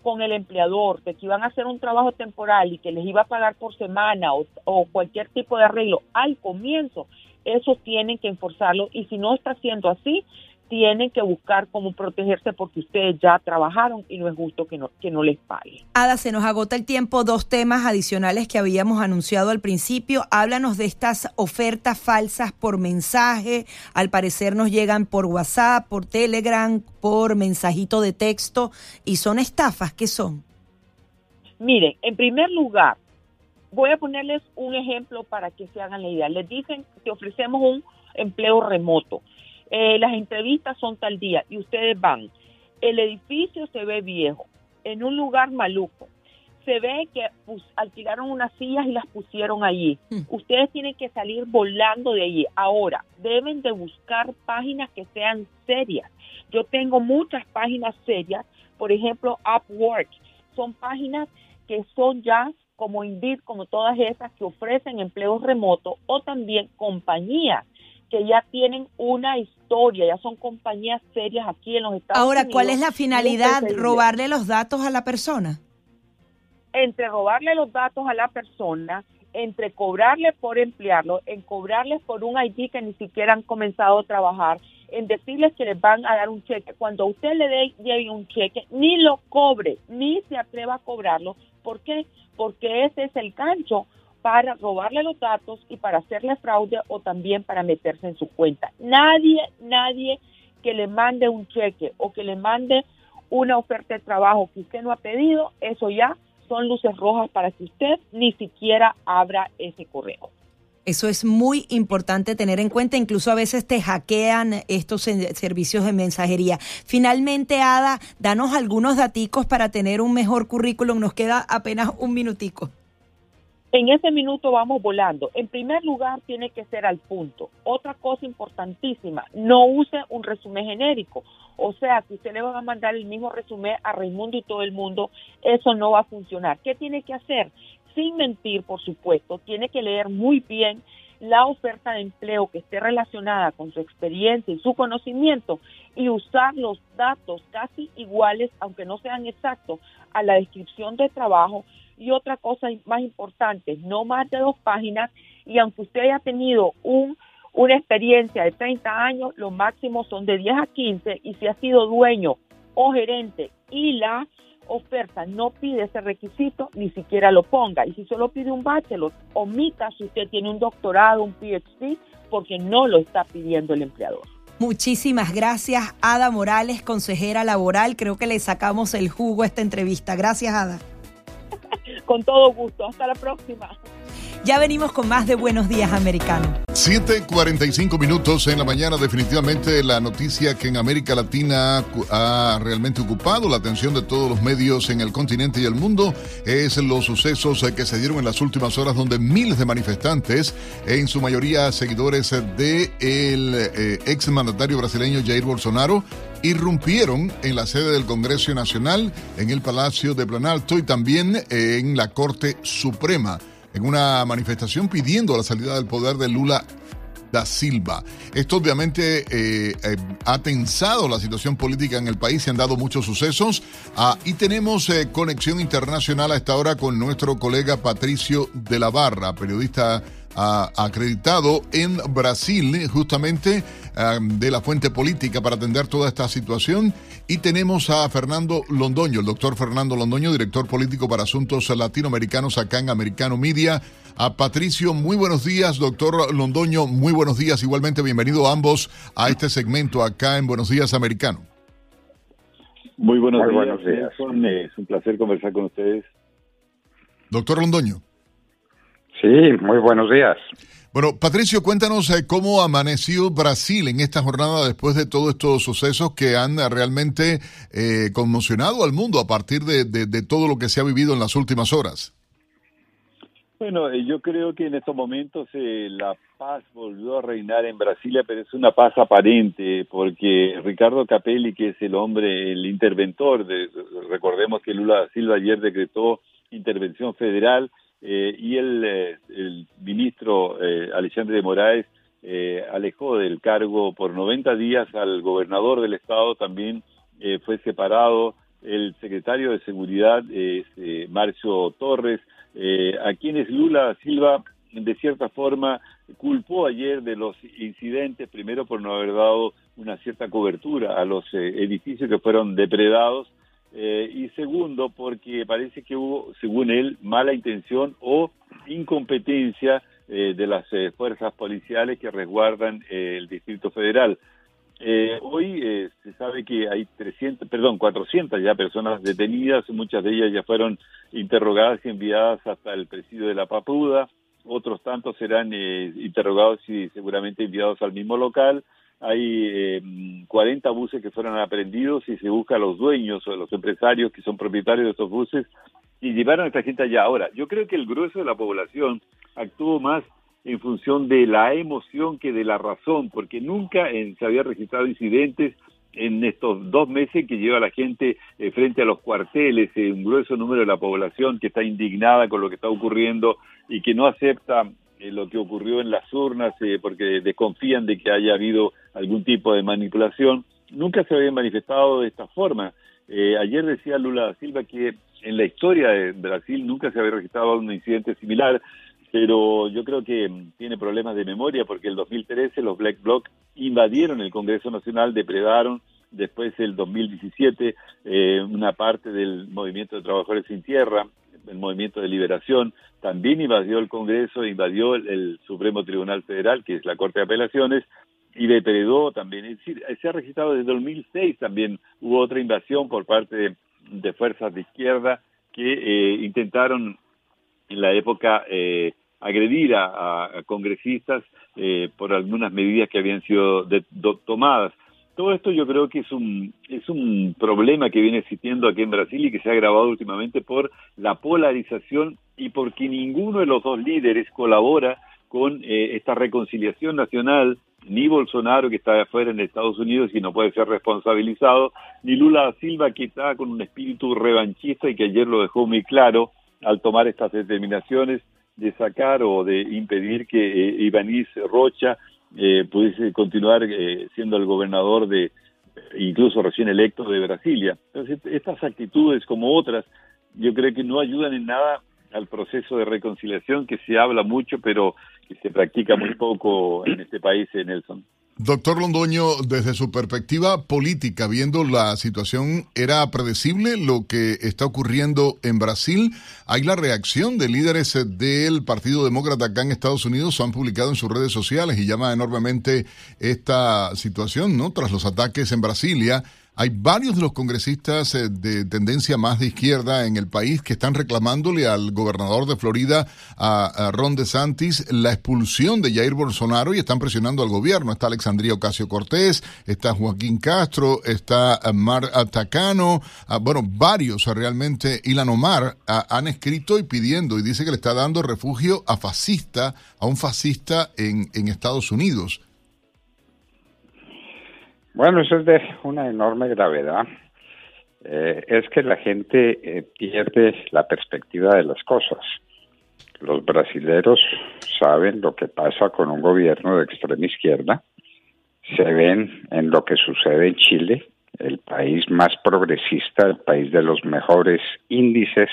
Speaker 6: con el empleador que iban a hacer un trabajo temporal y que les iba a pagar por semana o, cualquier tipo de arreglo al comienzo, eso tienen que enforzarlo y si no está siendo así, tienen que buscar cómo protegerse porque ustedes ya trabajaron y no es justo que no, que no les pague.
Speaker 1: Ada, se nos agota el tiempo. Dos temas adicionales que habíamos anunciado al principio. Háblanos de estas ofertas falsas por mensaje. Al parecer nos llegan por WhatsApp, por Telegram, por mensajito de texto y son estafas. ¿Qué son?
Speaker 6: Miren, en primer lugar, voy a ponerles un ejemplo para que se hagan la idea. Les dicen que ofrecemos un empleo remoto eh, las entrevistas son tal día y ustedes van. El edificio se ve viejo, en un lugar maluco. Se ve que alquilaron unas sillas y las pusieron allí. Hmm. Ustedes tienen que salir volando de allí. Ahora, deben de buscar páginas que sean serias. Yo tengo muchas páginas serias, por ejemplo, Upwork. Son páginas que son ya como Indeed, como todas esas que ofrecen empleos remotos o también compañías que ya tienen una historia, ya son compañías serias aquí en los Estados
Speaker 1: Unidos.
Speaker 6: Ahora,
Speaker 1: ¿cuál es la finalidad? ¿Robarle los datos a la persona?
Speaker 6: Entre robarle los datos a la persona, entre cobrarle por emplearlo, en cobrarles por un ID que ni siquiera han comenzado a trabajar, en decirles que les van a dar un cheque. Cuando usted le dé un cheque, ni lo cobre, ni se atreva a cobrarlo. ¿Por qué? Porque ese es el gancho para robarle los datos y para hacerle fraude o también para meterse en su cuenta. Nadie, nadie que le mande un cheque o que le mande una oferta de trabajo que usted no ha pedido, eso ya son luces rojas para que usted ni siquiera abra ese correo.
Speaker 1: Eso es muy importante tener en cuenta, incluso a veces te hackean estos servicios de mensajería. Finalmente, Ada, danos algunos daticos para tener un mejor currículum. Nos queda apenas un minutico.
Speaker 6: En ese minuto vamos volando. En primer lugar, tiene que ser al punto. Otra cosa importantísima, no use un resumen genérico. O sea, si usted le va a mandar el mismo resumen a Raimundo y todo el mundo, eso no va a funcionar. ¿Qué tiene que hacer? Sin mentir, por supuesto, tiene que leer muy bien la oferta de empleo que esté relacionada con su experiencia y su conocimiento y usar los datos casi iguales, aunque no sean exactos, a la descripción de trabajo. Y otra cosa más importante, no más de dos páginas y aunque usted haya tenido un, una experiencia de 30 años, lo máximo son de 10 a 15 y si ha sido dueño o gerente y la oferta no pide ese requisito, ni siquiera lo ponga. Y si solo pide un bachelor, omita si usted tiene un doctorado, un PhD, porque no lo está pidiendo el empleador.
Speaker 1: Muchísimas gracias, Ada Morales, consejera laboral. Creo que le sacamos el jugo a esta entrevista. Gracias, Ada.
Speaker 6: Con todo gusto. Hasta la próxima.
Speaker 1: Ya venimos con más de Buenos Días Americano.
Speaker 2: 7:45 minutos en la mañana. Definitivamente la noticia que en América Latina ha realmente ocupado la atención de todos los medios en el continente y el mundo es los sucesos que se dieron en las últimas horas donde miles de manifestantes, en su mayoría seguidores del eh, ex mandatario brasileño Jair Bolsonaro, irrumpieron en la sede del Congreso Nacional, en el Palacio de Planalto y también en la Corte Suprema en una manifestación pidiendo la salida del poder de Lula da Silva. Esto obviamente eh, eh, ha tensado la situación política en el país, se han dado muchos sucesos ah, y tenemos eh, conexión internacional a esta hora con nuestro colega Patricio de la Barra, periodista ah, acreditado en Brasil, justamente ah, de la fuente política para atender toda esta situación. Y tenemos a Fernando Londoño, el doctor Fernando Londoño, director político para asuntos latinoamericanos acá en Americano Media. A Patricio, muy buenos días, doctor Londoño, muy buenos días. Igualmente, bienvenido a ambos a este segmento acá en Buenos Días Americano.
Speaker 7: Muy buenos, días. Es un placer conversar con ustedes.
Speaker 2: Doctor Londoño.
Speaker 8: Sí, muy buenos días.
Speaker 2: Bueno, Patricio, cuéntanos eh, cómo amaneció Brasil en esta jornada después de todos estos sucesos que han realmente eh, conmocionado al mundo a partir de, de todo lo que se ha vivido en las últimas horas.
Speaker 7: Bueno, eh, yo creo que en estos momentos eh, la paz volvió a reinar en Brasilia, pero es una paz aparente, porque Ricardo Capelli, que es el hombre, el interventor, de, recordemos que Lula Silva ayer decretó intervención federal, eh, y el, el ministro Alexandre de Moraes alejó del cargo por 90 días al gobernador del estado, también fue separado. El secretario de Seguridad, Marcio Torres, eh, a quienes Lula Silva de cierta forma culpó ayer de los incidentes, primero por no haber dado una cierta cobertura a los eh, edificios que fueron depredados, eh, y segundo porque parece que hubo, según él, mala intención o incompetencia de las fuerzas policiales que resguardan el Distrito Federal. Eh, hoy eh, se sabe que hay 300, perdón, 400 ya personas detenidas, muchas de ellas ya fueron interrogadas y enviadas hasta el presidio de la Papuda, otros tantos serán eh, interrogados y seguramente enviados al mismo local. Hay 40 buses que fueron aprendidos y se busca a los dueños o los empresarios que son propietarios de estos buses y llevaron a esta gente allá. Ahora, yo creo que el grueso de la población actuó más en función de la emoción que de la razón, porque nunca se había registrado incidentes en estos dos meses que lleva la gente eh, frente a los cuarteles, eh, un grueso número de la población que está indignada con lo que está ocurriendo y que no acepta eh, lo que ocurrió en las urnas porque desconfían de que haya habido algún tipo de manipulación, nunca se había manifestado de esta forma. ayer decía Lula Silva que en la historia de Brasil nunca se había registrado un incidente similar, pero yo creo que mm, tiene problemas de memoria porque el 2013 los Black Bloc invadieron el Congreso Nacional, depredaron después el 2017 eh, una parte del movimiento de trabajadores sin tierra, el movimiento de liberación, también invadió el Congreso, invadió el, Supremo Tribunal Federal, que es la Corte de Apelaciones, y depredó también. Es decir, se ha registrado desde 2006 también hubo otra invasión por parte de, fuerzas de izquierda que eh, intentaron en la época eh, agredir a, congresistas eh, por algunas medidas que habían sido tomadas. Todo esto yo creo que es un, es un problema que viene existiendo aquí en Brasil y que se ha agravado últimamente por la polarización y porque ninguno de los dos líderes colabora con eh, esta reconciliación nacional, ni Bolsonaro que está afuera en Estados Unidos y no puede ser responsabilizado, ni Lula Silva que está con un espíritu revanchista y que ayer lo dejó muy claro al tomar estas determinaciones de sacar o de impedir que eh, Ibanís Rocha eh, pudiese continuar eh, siendo el gobernador de, incluso recién electo de Brasilia. Entonces, estas actitudes como otras, yo creo que no ayudan en nada al proceso de reconciliación que se habla mucho, pero que se practica muy poco en este país, Nelson.
Speaker 2: Doctor Londoño, desde su perspectiva política, viendo la situación, ¿era predecible lo que está ocurriendo en Brasil? Hay la reacción de líderes del Partido Demócrata acá en Estados Unidos, han publicado en sus redes sociales y llama enormemente esta situación, ¿no? Tras los ataques en Brasilia hay varios de los congresistas eh, de tendencia más de izquierda en el país que están reclamándole al gobernador de Florida, a, Ron DeSantis, la expulsión de Jair Bolsonaro y están presionando al gobierno. Está Alexandria Ocasio Cortés, está Joaquín Castro, está eh, Mar Atacano, ah, bueno, varios realmente. Ilan Omar han escrito y pidiendo y dice que le está dando refugio a fascista, a un fascista en Estados Unidos.
Speaker 8: Bueno, eso es de una enorme gravedad. Eh, es que la gente eh, pierde la perspectiva de las cosas. Los brasileros saben lo que pasa con un gobierno de extrema izquierda, se ven en lo que sucede en Chile, el país más progresista, el país de los mejores índices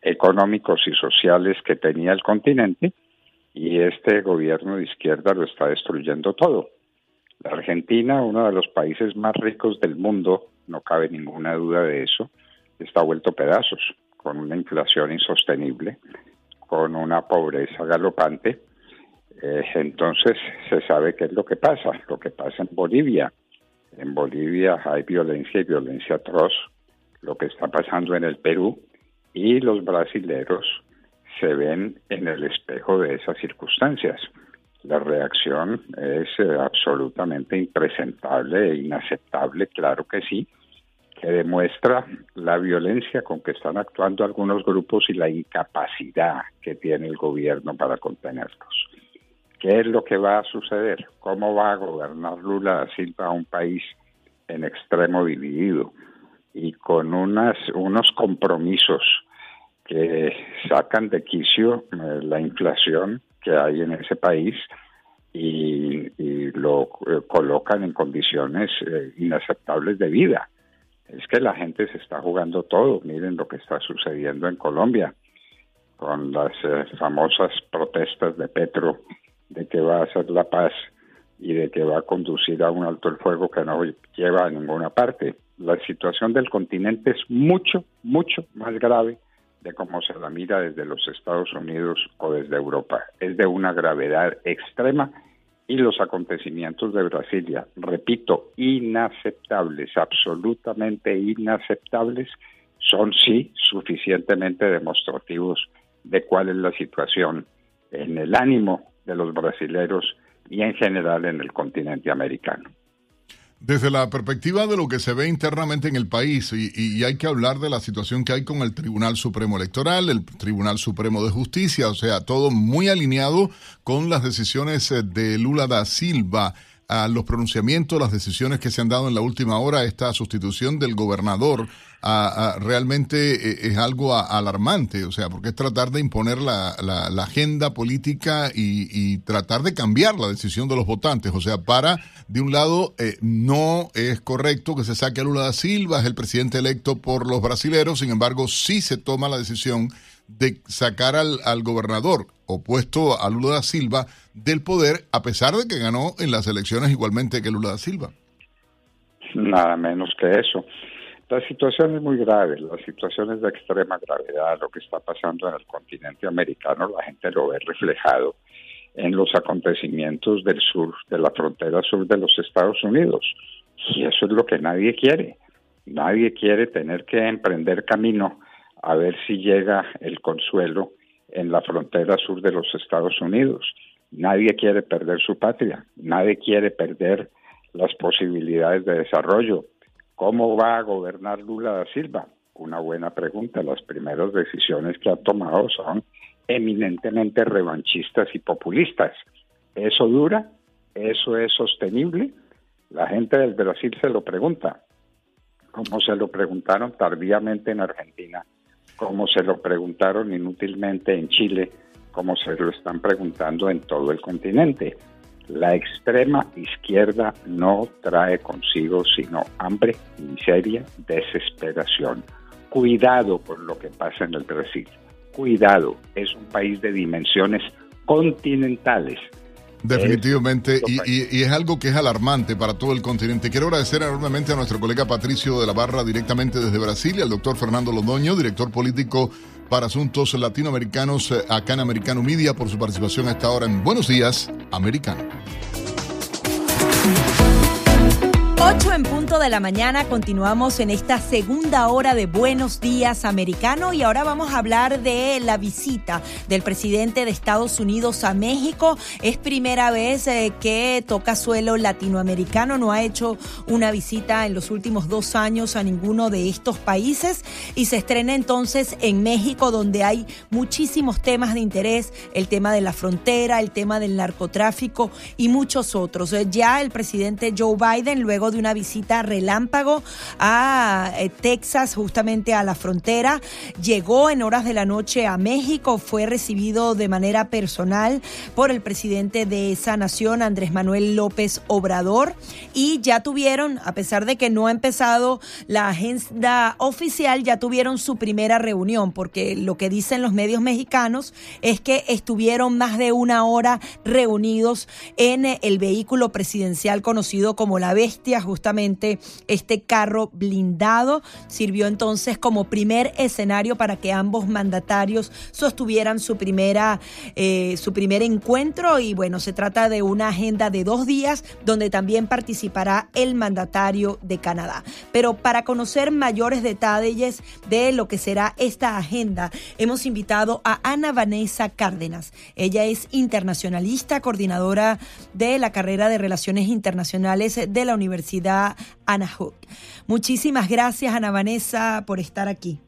Speaker 8: económicos y sociales que tenía el continente, y este gobierno de izquierda lo está destruyendo todo. La Argentina, uno de los países más ricos del mundo, no cabe ninguna duda de eso, está vuelto pedazos, con una inflación insostenible, con una pobreza galopante. Eh, entonces se sabe qué es lo que pasa, lo que pasa en Bolivia. En Bolivia hay violencia y violencia atroz, lo que está pasando en el Perú y los brasileros se ven en el espejo de esas circunstancias. La reacción es eh, absolutamente impresentable e inaceptable, claro que sí, que demuestra la violencia con que están actuando algunos grupos y la incapacidad que tiene el gobierno para contenerlos. ¿Qué es lo que va a suceder? ¿Cómo va a gobernar Lula da Silva un país en extremo dividido y con unas, unos compromisos que sacan de quicio eh, la inflación que hay en ese país y, lo eh, colocan en condiciones eh, inaceptables de vida. Es que la gente se está jugando todo. Miren lo que está sucediendo en Colombia con las eh, famosas protestas de Petro de que va a hacer la paz y de que va a conducir a un alto el fuego que no lleva a ninguna parte. La situación del continente es mucho, mucho más grave de cómo se la mira desde los Estados Unidos o desde Europa. Es de una gravedad extrema y los acontecimientos de Brasilia, repito, inaceptables, absolutamente inaceptables, son sí suficientemente demostrativos de cuál es la situación en el ánimo de los brasileros y en general en el continente americano.
Speaker 2: Desde la perspectiva de lo que se ve internamente en el país, y, hay que hablar de la situación que hay con el Tribunal Supremo Electoral, el Tribunal Supremo de Justicia, o sea, todo muy alineado con las decisiones eh, de Lula da Silva a los pronunciamientos, las decisiones que se han dado en la última hora, esta sustitución del gobernador, realmente eh, es algo alarmante, o sea, porque es tratar de imponer la, la, agenda política y, tratar de cambiar la decisión de los votantes, o sea, para, de un lado, eh, no es correcto que se saque a Lula da Silva, es el presidente electo por los brasileros, sin embargo, sí se toma la decisión de sacar al, al gobernador opuesto a Lula da Silva del poder, a pesar de que ganó en las elecciones igualmente que Lula da Silva.
Speaker 8: Nada menos que eso. La situación es muy grave, la situación es de extrema gravedad, lo que está pasando en el continente americano, la gente lo ve reflejado en los acontecimientos del sur, de la frontera sur de los Estados Unidos. Y eso es lo que nadie quiere. Nadie quiere tener que emprender camino a ver si llega el consuelo en la frontera sur de los Estados Unidos. Nadie quiere perder su patria, nadie quiere perder las posibilidades de desarrollo. ¿Cómo va a gobernar Lula da Silva? Una buena pregunta. Las primeras decisiones que ha tomado son eminentemente revanchistas y populistas. ¿Eso dura? ¿Eso es sostenible? La gente del Brasil se lo pregunta, como se lo preguntaron tardíamente en Argentina como se lo preguntaron inútilmente en Chile, como se lo están preguntando en todo el continente. La extrema izquierda no trae consigo sino hambre, miseria, desesperación. Cuidado con lo que pasa en el Brasil. Cuidado, es un país de dimensiones continentales
Speaker 2: Definitivamente, y, es algo que es alarmante para todo el continente. Quiero agradecer enormemente a nuestro colega Patricio de la Barra directamente desde Brasil y al doctor Fernando Londoño, director político para asuntos latinoamericanos eh, acá en Americano Media, por su participación a esta hora en Buenos Días, Americano.
Speaker 1: 8 en punto de la mañana continuamos en esta segunda hora de Buenos Días Americano y ahora vamos a hablar de la visita del presidente de Estados Unidos a México. Es primera vez eh, que toca suelo latinoamericano, no ha hecho una visita en los últimos dos años a ninguno de estos países y se estrena entonces en México donde hay muchísimos temas de interés, el tema de la frontera, el tema del narcotráfico y muchos otros. Ya el presidente Joe Biden luego de una visita relámpago a eh, Texas, justamente a la frontera. Llegó en horas de la noche a México, fue recibido de manera personal por el presidente de esa nación, Andrés Manuel López Obrador, y ya tuvieron, a pesar de que no ha empezado la agenda oficial, ya tuvieron su primera reunión, porque lo que dicen los medios mexicanos es que estuvieron más de una hora reunidos en el vehículo presidencial conocido como la Bestia, justamente este carro blindado sirvió entonces como primer escenario para que ambos mandatarios sostuvieran su primera eh, su primer encuentro y bueno se trata de una agenda de dos días donde también participará el mandatario de Canadá. Pero para conocer mayores detalles de lo que será esta agenda hemos invitado a Ana Vanessa Cárdenas. Ella es internacionalista, coordinadora de la carrera de Relaciones Internacionales de la Universidad Anna Hook. Muchísimas gracias, Ana Vanessa, por estar aquí.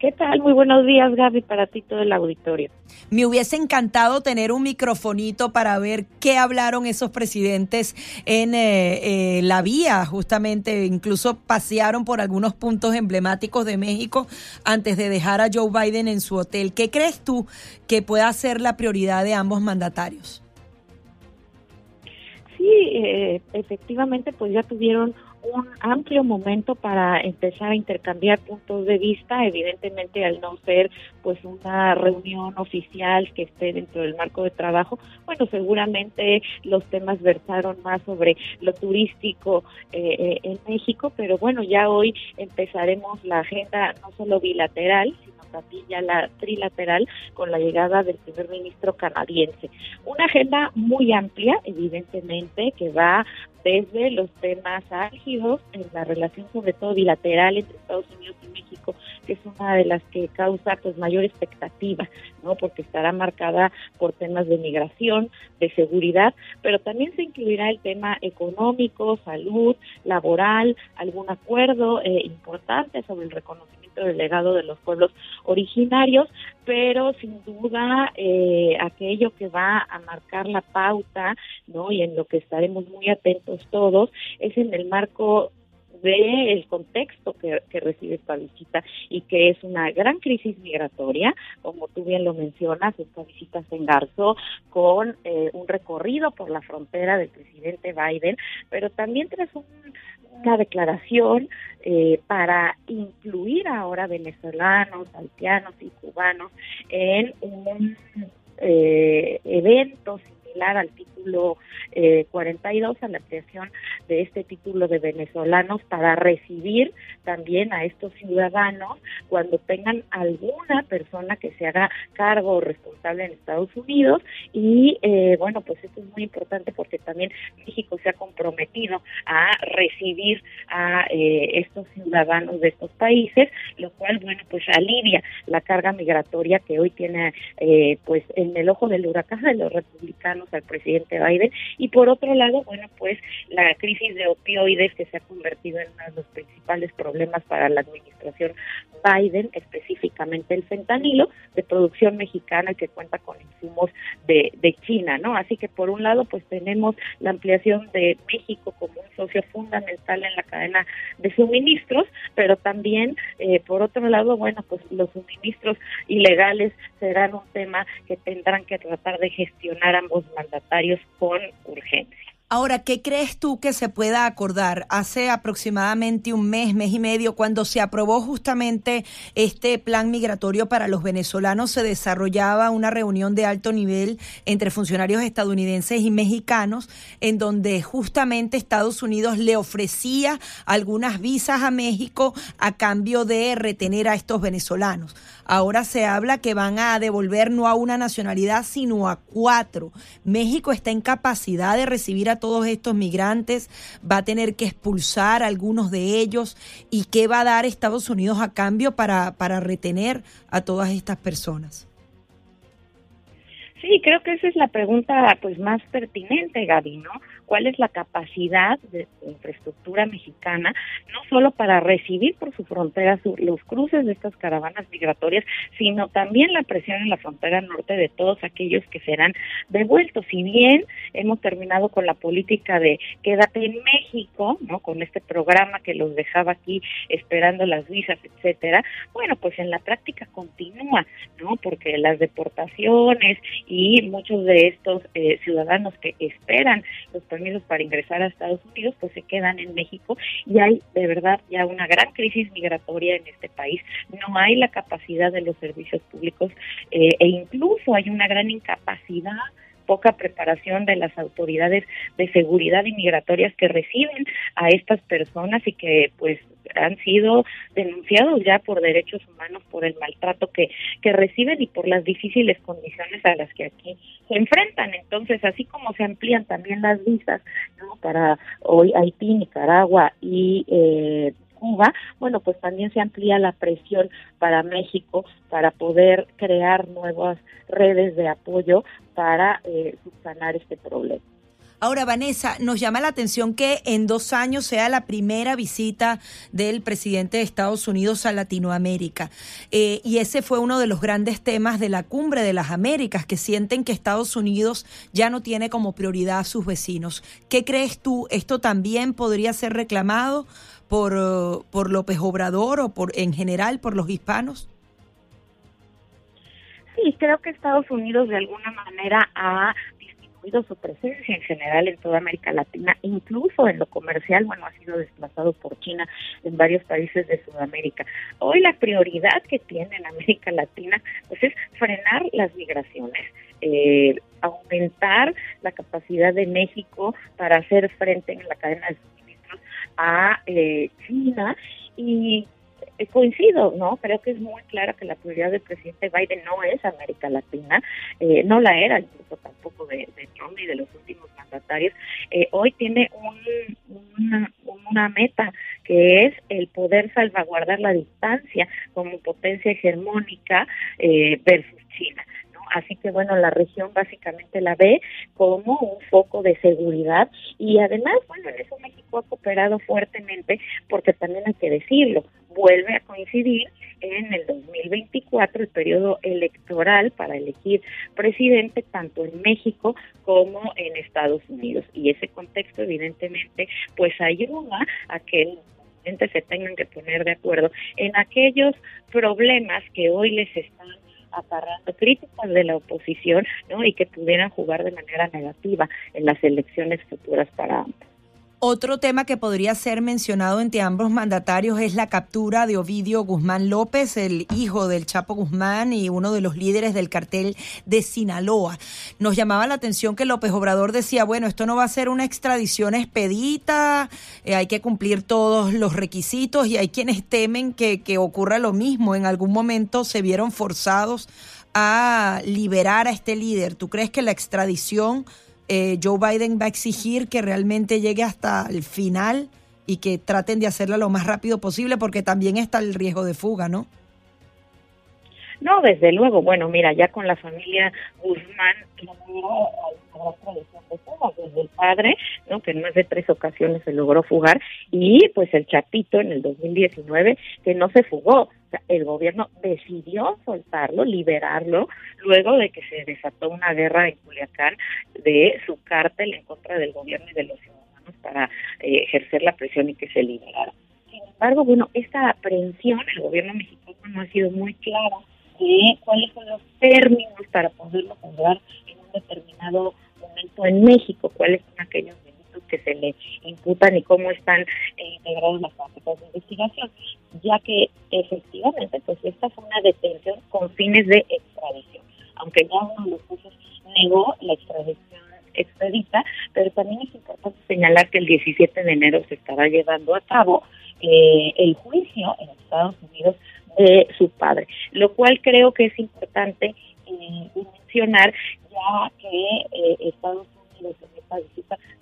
Speaker 9: ¿Qué tal? Muy buenos días, Gaby, para ti todo el auditorio.
Speaker 1: Me hubiese encantado tener un microfonito para ver qué hablaron esos presidentes en eh, eh, la vía, justamente, incluso pasearon por algunos puntos emblemáticos de México antes de dejar a Joe Biden en su hotel. ¿Qué crees tú que pueda ser la prioridad de ambos mandatarios?
Speaker 9: Sí, eh, efectivamente, pues ya tuvieron un amplio momento para empezar a intercambiar puntos de vista, evidentemente al no ser pues una reunión oficial que esté dentro del marco de trabajo, bueno, seguramente los temas versaron más sobre lo turístico eh, eh, en México, pero bueno, ya hoy empezaremos la agenda no solo bilateral, ya la trilateral con la llegada del primer ministro canadiense. Una agenda muy amplia, evidentemente, que va desde los temas álgidos en la relación sobre todo bilateral entre Estados Unidos y México, que es una de las que causa pues mayor expectativa, ¿no? Porque estará marcada por temas de migración, de seguridad, pero también se incluirá el tema económico, salud, laboral, algún acuerdo eh, importante sobre el reconocimiento del legado de los pueblos originarios, pero sin duda eh, aquello que va a marcar la pauta, ¿no? Y en lo que estaremos muy atentos todos es en el marco del contexto que, recibe esta visita y que es una gran crisis migratoria, como tú bien lo mencionas, esta visita se engarzó con eh, un recorrido por la frontera del presidente Biden, pero también tras un, una declaración eh, para incluir ahora venezolanos, haitianos y cubanos en un eh, evento similar al título eh, 42, a la creación de este título de venezolanos para recibir también a estos ciudadanos cuando tengan alguna persona que se haga cargo o responsable en Estados Unidos. Y eh, bueno, pues esto es muy importante porque también México se ha comprometido a recibir a eh, estos ciudadanos de estos países, lo cual, bueno, pues alivia la carga migratoria que hoy tiene eh, pues en el ojo del huracán de los republicanos al presidente Biden y por otro lado, bueno, pues la crisis de opioides que se ha convertido en uno de los principales problemas para la administración Biden, específicamente el fentanilo de producción mexicana que cuenta con insumos de, de China, ¿no? Así que por un lado, pues tenemos la ampliación de México como un socio fundamental en la cadena de suministros, pero también, eh, por otro lado, bueno, pues los suministros ilegales serán un tema que tendrán que tratar de gestionar ambos mandatarios con urgencia.
Speaker 1: Ahora, ¿qué crees tú que se pueda acordar? Hace aproximadamente un mes, mes y medio, cuando se aprobó justamente este plan migratorio para los venezolanos, se desarrollaba una reunión de alto nivel entre funcionarios estadounidenses y mexicanos, en donde justamente Estados Unidos le ofrecía algunas visas a México a cambio de retener a estos venezolanos. Ahora se habla que van a devolver no a una nacionalidad, sino a cuatro. México está en capacidad de recibir a todos estos migrantes, va a tener que expulsar a algunos de ellos. ¿Y qué va a dar Estados Unidos a cambio para, para retener a todas estas personas?
Speaker 9: Sí, creo que esa es la pregunta pues más pertinente, Gaby, ¿no? ¿Cuál es la capacidad de infraestructura mexicana, no solo para recibir por su frontera los cruces de estas caravanas migratorias, sino también la presión en la frontera norte de todos aquellos que serán devueltos? Si bien hemos terminado con la política de quédate en México, ¿no? Con este programa que los dejaba aquí esperando las visas, etcétera, bueno, pues en la práctica continúa, ¿no? Porque las deportaciones y muchos de estos eh, ciudadanos que esperan los permisos para ingresar a Estados Unidos pues se quedan en México y hay de verdad ya una gran crisis migratoria en este país. No hay la capacidad de los servicios públicos eh, e incluso hay una gran incapacidad poca preparación de las autoridades de seguridad inmigratorias que reciben a estas personas y que pues han sido denunciados ya por derechos humanos por el maltrato que, que reciben y por las difíciles condiciones a las que aquí se enfrentan. Entonces, así como se amplían también las visas ¿no? para hoy Haití, Nicaragua y eh, Cuba, bueno, pues también se amplía la presión para México para poder crear nuevas redes de apoyo para eh, subsanar este problema.
Speaker 1: Ahora, Vanessa, nos llama la atención que en dos años sea la primera visita del presidente de Estados Unidos a Latinoamérica. Eh, y ese fue uno de los grandes temas de la cumbre de las Américas, que sienten que Estados Unidos ya no tiene como prioridad a sus vecinos. ¿Qué crees tú? ¿Esto también podría ser reclamado por, uh, por López Obrador o por en general por los hispanos?
Speaker 9: Sí, creo que Estados Unidos de alguna manera ha su presencia en general en toda América Latina, incluso en lo comercial, bueno, ha sido desplazado por China en varios países de Sudamérica. Hoy la prioridad que tiene en América Latina pues es frenar las migraciones, eh, aumentar la capacidad de México para hacer frente en la cadena de a eh, China y eh, coincido, ¿no? Creo que es muy claro que la prioridad del presidente Biden no es América Latina, eh, no la era incluso tampoco de, Trump y de los últimos mandatarios. Eh, hoy tiene una, una meta que es el poder salvaguardar la distancia como potencia hegemónica versus China. Así que bueno, la región básicamente la ve como un foco de seguridad y además, bueno, en eso México ha cooperado fuertemente porque también hay que decirlo, vuelve a coincidir en el 2024 el periodo electoral para elegir presidente tanto en México como en Estados Unidos. Y ese contexto evidentemente pues ayuda a que se tengan que poner de acuerdo en aquellos problemas que hoy les están aparrando críticas de la oposición ¿no? y que pudieran jugar de manera negativa en las elecciones futuras para ambos.
Speaker 1: Otro tema que podría ser mencionado entre ambos mandatarios es la captura de Ovidio Guzmán López, el hijo del Chapo Guzmán y uno de los líderes del cartel de Sinaloa. Nos llamaba la atención que López Obrador decía, bueno, esto no va a ser una extradición expedita, eh, hay que cumplir todos los requisitos y hay quienes temen que, que ocurra lo mismo. En algún momento se vieron forzados a liberar a este líder. ¿Tú crees que la extradición eh, Joe Biden va a exigir que realmente llegue hasta el final y que traten de hacerla lo más rápido posible porque también está el riesgo de fuga, ¿no?
Speaker 9: No, desde luego. Bueno, mira, ya con la familia Guzmán fuga, desde el padre, ¿no? que en más de tres ocasiones se logró fugar, y pues el Chapito en el 2019 que no se fugó, el gobierno decidió soltarlo, liberarlo, luego de que se desató una guerra en Culiacán de su cártel en contra del gobierno y de los ciudadanos para eh, ejercer la presión y que se liberara. Sin embargo, bueno, esta aprehensión, el gobierno mexicano no ha sido muy clara de cuáles son los términos para poderlo juzgar en un determinado momento en México, cuáles son aquellos que se le imputan y cómo están eh, integrados las prácticas de investigación, ya que efectivamente pues esta fue una detención con fines de extradición, aunque ya uno de los jueces negó la extradición expedita, pero también es importante señalar que el 17 de enero se estará llevando a cabo eh, el juicio en Estados Unidos de su padre, lo cual creo que es importante eh, mencionar ya que eh, Estados Unidos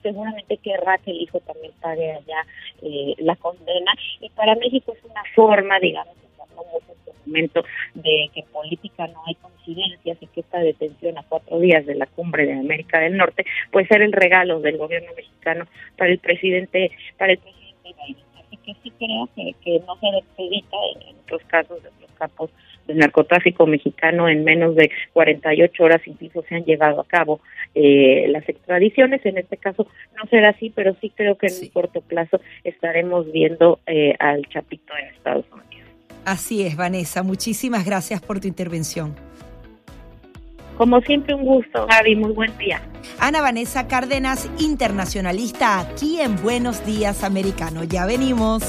Speaker 9: seguramente querrá que el hijo también pague allá eh, la condena y para México es una forma, digamos, en este momento de que en política no hay coincidencias y que es esta detención a cuatro días de la cumbre de América del Norte, pues era el regalo del gobierno mexicano para el presidente, para el presidente Biden. Así que sí creo que, no se despedita en, otros casos de los campos del narcotráfico mexicano en menos de 48 horas incluso se han llevado a cabo eh, las extradiciones. En este caso no será así, pero sí creo que en un corto plazo estaremos viendo eh, al Chapito en Estados Unidos.
Speaker 1: Así es, Vanessa. Muchísimas gracias por tu intervención.
Speaker 9: Como siempre, un gusto, Gaby. Muy buen día.
Speaker 1: Ana Vanessa Cárdenas, internacionalista, aquí en Buenos Días Americano. Ya venimos.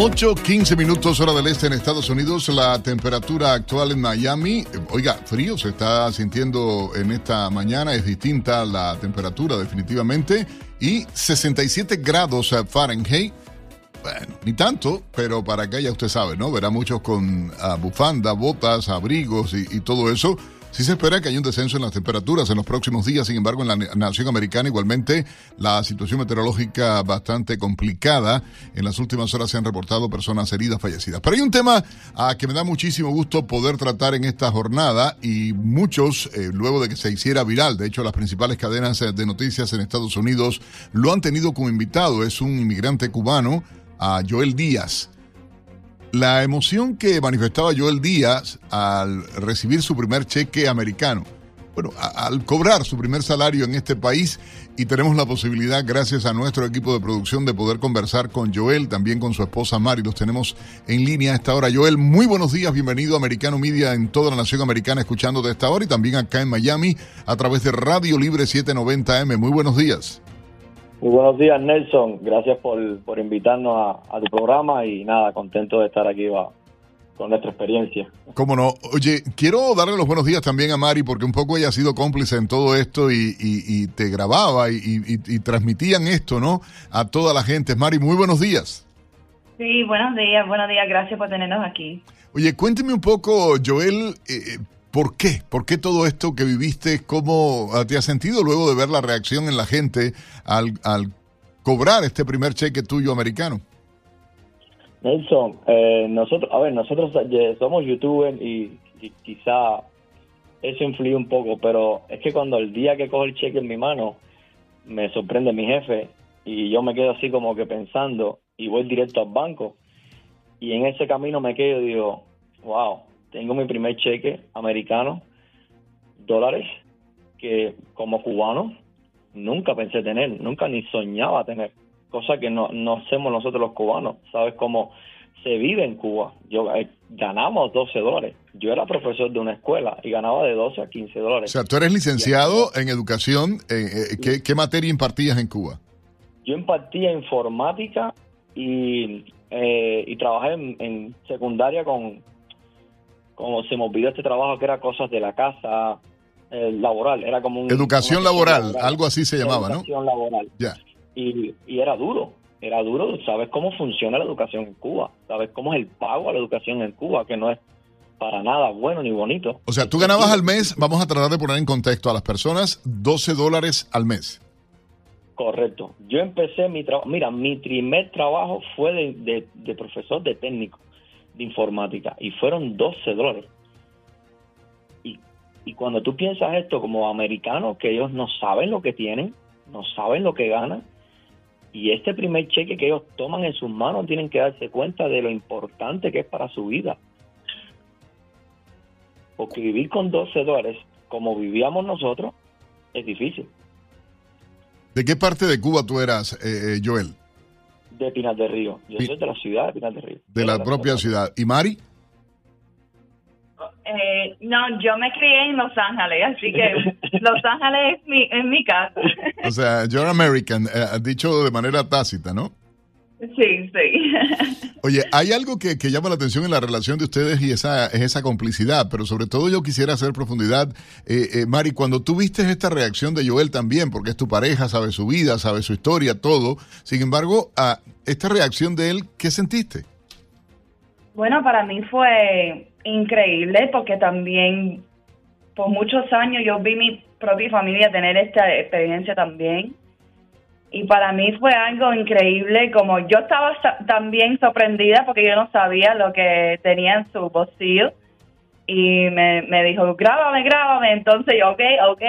Speaker 2: 8, 15 minutos hora del este en Estados Unidos. La temperatura actual en Miami, oiga, frío se está sintiendo en esta mañana, es distinta la temperatura definitivamente. Y 67 grados Fahrenheit. Bueno, ni tanto, pero para que ya usted sabe, ¿no? Verá muchos con uh, bufanda, botas, abrigos y todo eso. Sí se espera que haya un descenso en las temperaturas en los próximos días, sin embargo, en la nación americana igualmente la situación meteorológica bastante complicada. En las últimas horas se han reportado personas heridas, fallecidas. Pero hay un tema a que me da muchísimo gusto poder tratar en esta jornada y muchos, eh, luego de que se hiciera viral, de hecho las principales cadenas de noticias en Estados Unidos lo han tenido como invitado, es un inmigrante cubano, a Joel Díaz. La emoción que manifestaba Joel Díaz al recibir su primer cheque americano, bueno, al cobrar su primer salario en este país y tenemos la posibilidad, gracias a nuestro equipo de producción, de poder conversar con Joel, también con su esposa Mari, los tenemos en línea a esta hora. Joel, muy buenos días, bienvenido a Americano Media en toda la nación americana, escuchando de esta hora y también acá en Miami a través de Radio Libre 790M. Muy buenos días.
Speaker 10: Muy buenos días, Nelson. Gracias por, por invitarnos a, tu programa y nada, contento de estar aquí con nuestra experiencia.
Speaker 2: Cómo no. Oye, quiero darle los buenos días también a Mari porque un poco ella ha sido cómplice en todo esto y, y, te grababa y, y, transmitían esto, ¿no? A toda la gente. Mari, muy buenos días.
Speaker 11: Sí, buenos días, buenos días. Gracias por tenernos aquí.
Speaker 2: Oye, cuénteme un poco, Joel, eh, ¿Por qué? ¿Por qué todo esto que viviste? ¿Cómo te has sentido luego de ver la reacción en la gente al, cobrar este primer cheque tuyo americano?
Speaker 10: Nelson, eh, nosotros, a ver, nosotros somos youtubers y, quizá eso influye un poco, pero es que cuando el día que cojo el cheque en mi mano, me sorprende mi jefe y yo me quedo así como que pensando y voy directo al banco y en ese camino me quedo y digo, wow, tengo mi primer cheque americano, dólares, que como cubano nunca pensé tener, nunca ni soñaba tener, cosa que no, no hacemos nosotros los cubanos, ¿sabes cómo se vive en Cuba? Yo eh, ganamos 12 dólares, yo era profesor de una escuela y ganaba de 12 a 15 dólares.
Speaker 2: O sea, tú eres licenciado en educación, eh, eh, ¿qué, materia impartías en Cuba?
Speaker 10: Yo impartía informática y, y trabajé en secundaria con, como se me olvidó este trabajo que era cosas de la casa eh, laboral, era como un...
Speaker 2: Educación laboral, algo así se llamaba,
Speaker 10: ¿no? Educación laboral.
Speaker 2: Ya.
Speaker 10: Y, y era duro, era duro, sabes cómo funciona la educación en Cuba, sabes cómo es el pago a la educación en Cuba, que no es para nada bueno ni bonito.
Speaker 2: O sea, tú ganabas al mes, vamos a tratar de poner en contexto a las personas, 12 dólares al mes.
Speaker 10: Correcto. Yo empecé mi trabajo, mira, mi primer trabajo fue de, de profesor de técnico de informática y fueron 12 dólares. Y, y cuando tú piensas esto como americanos, que ellos no saben lo que tienen, no saben lo que ganan, y este primer cheque que ellos toman en sus manos tienen que darse cuenta de lo importante que es para su vida. Porque vivir con 12 dólares, como vivíamos nosotros, es difícil.
Speaker 2: ¿De qué parte de Cuba tú eras, eh, eh Joel?
Speaker 10: De Pinar del Río. Yo soy de la ciudad de Pinar del Río.
Speaker 2: De la, propia ciudad. ¿Y Mari?
Speaker 11: Eh, no, yo me crié en Los Ángeles, así que Los Ángeles es mi, es mi casa.
Speaker 2: O sea, you're American, eh, dicho de manera tácita, ¿no?
Speaker 11: Sí, sí.
Speaker 2: Oye, hay algo que, llama la atención en la relación de ustedes y esa es esa complicidad, pero sobre todo yo quisiera hacer profundidad. Eh, eh, Mari, cuando tú viste esta reacción de Joel también, porque es tu pareja, sabe su vida, sabe su historia, todo. Sin embargo, a esta reacción de él, ¿qué sentiste?
Speaker 11: Bueno, para mí fue increíble porque también por muchos años yo vi mi propia familia tener esta experiencia también y para mí fue algo increíble, como yo estaba también sorprendida porque yo no sabía lo que tenía en su bolsillo y me, dijo, grábame, grábame, entonces yo, ok, ok,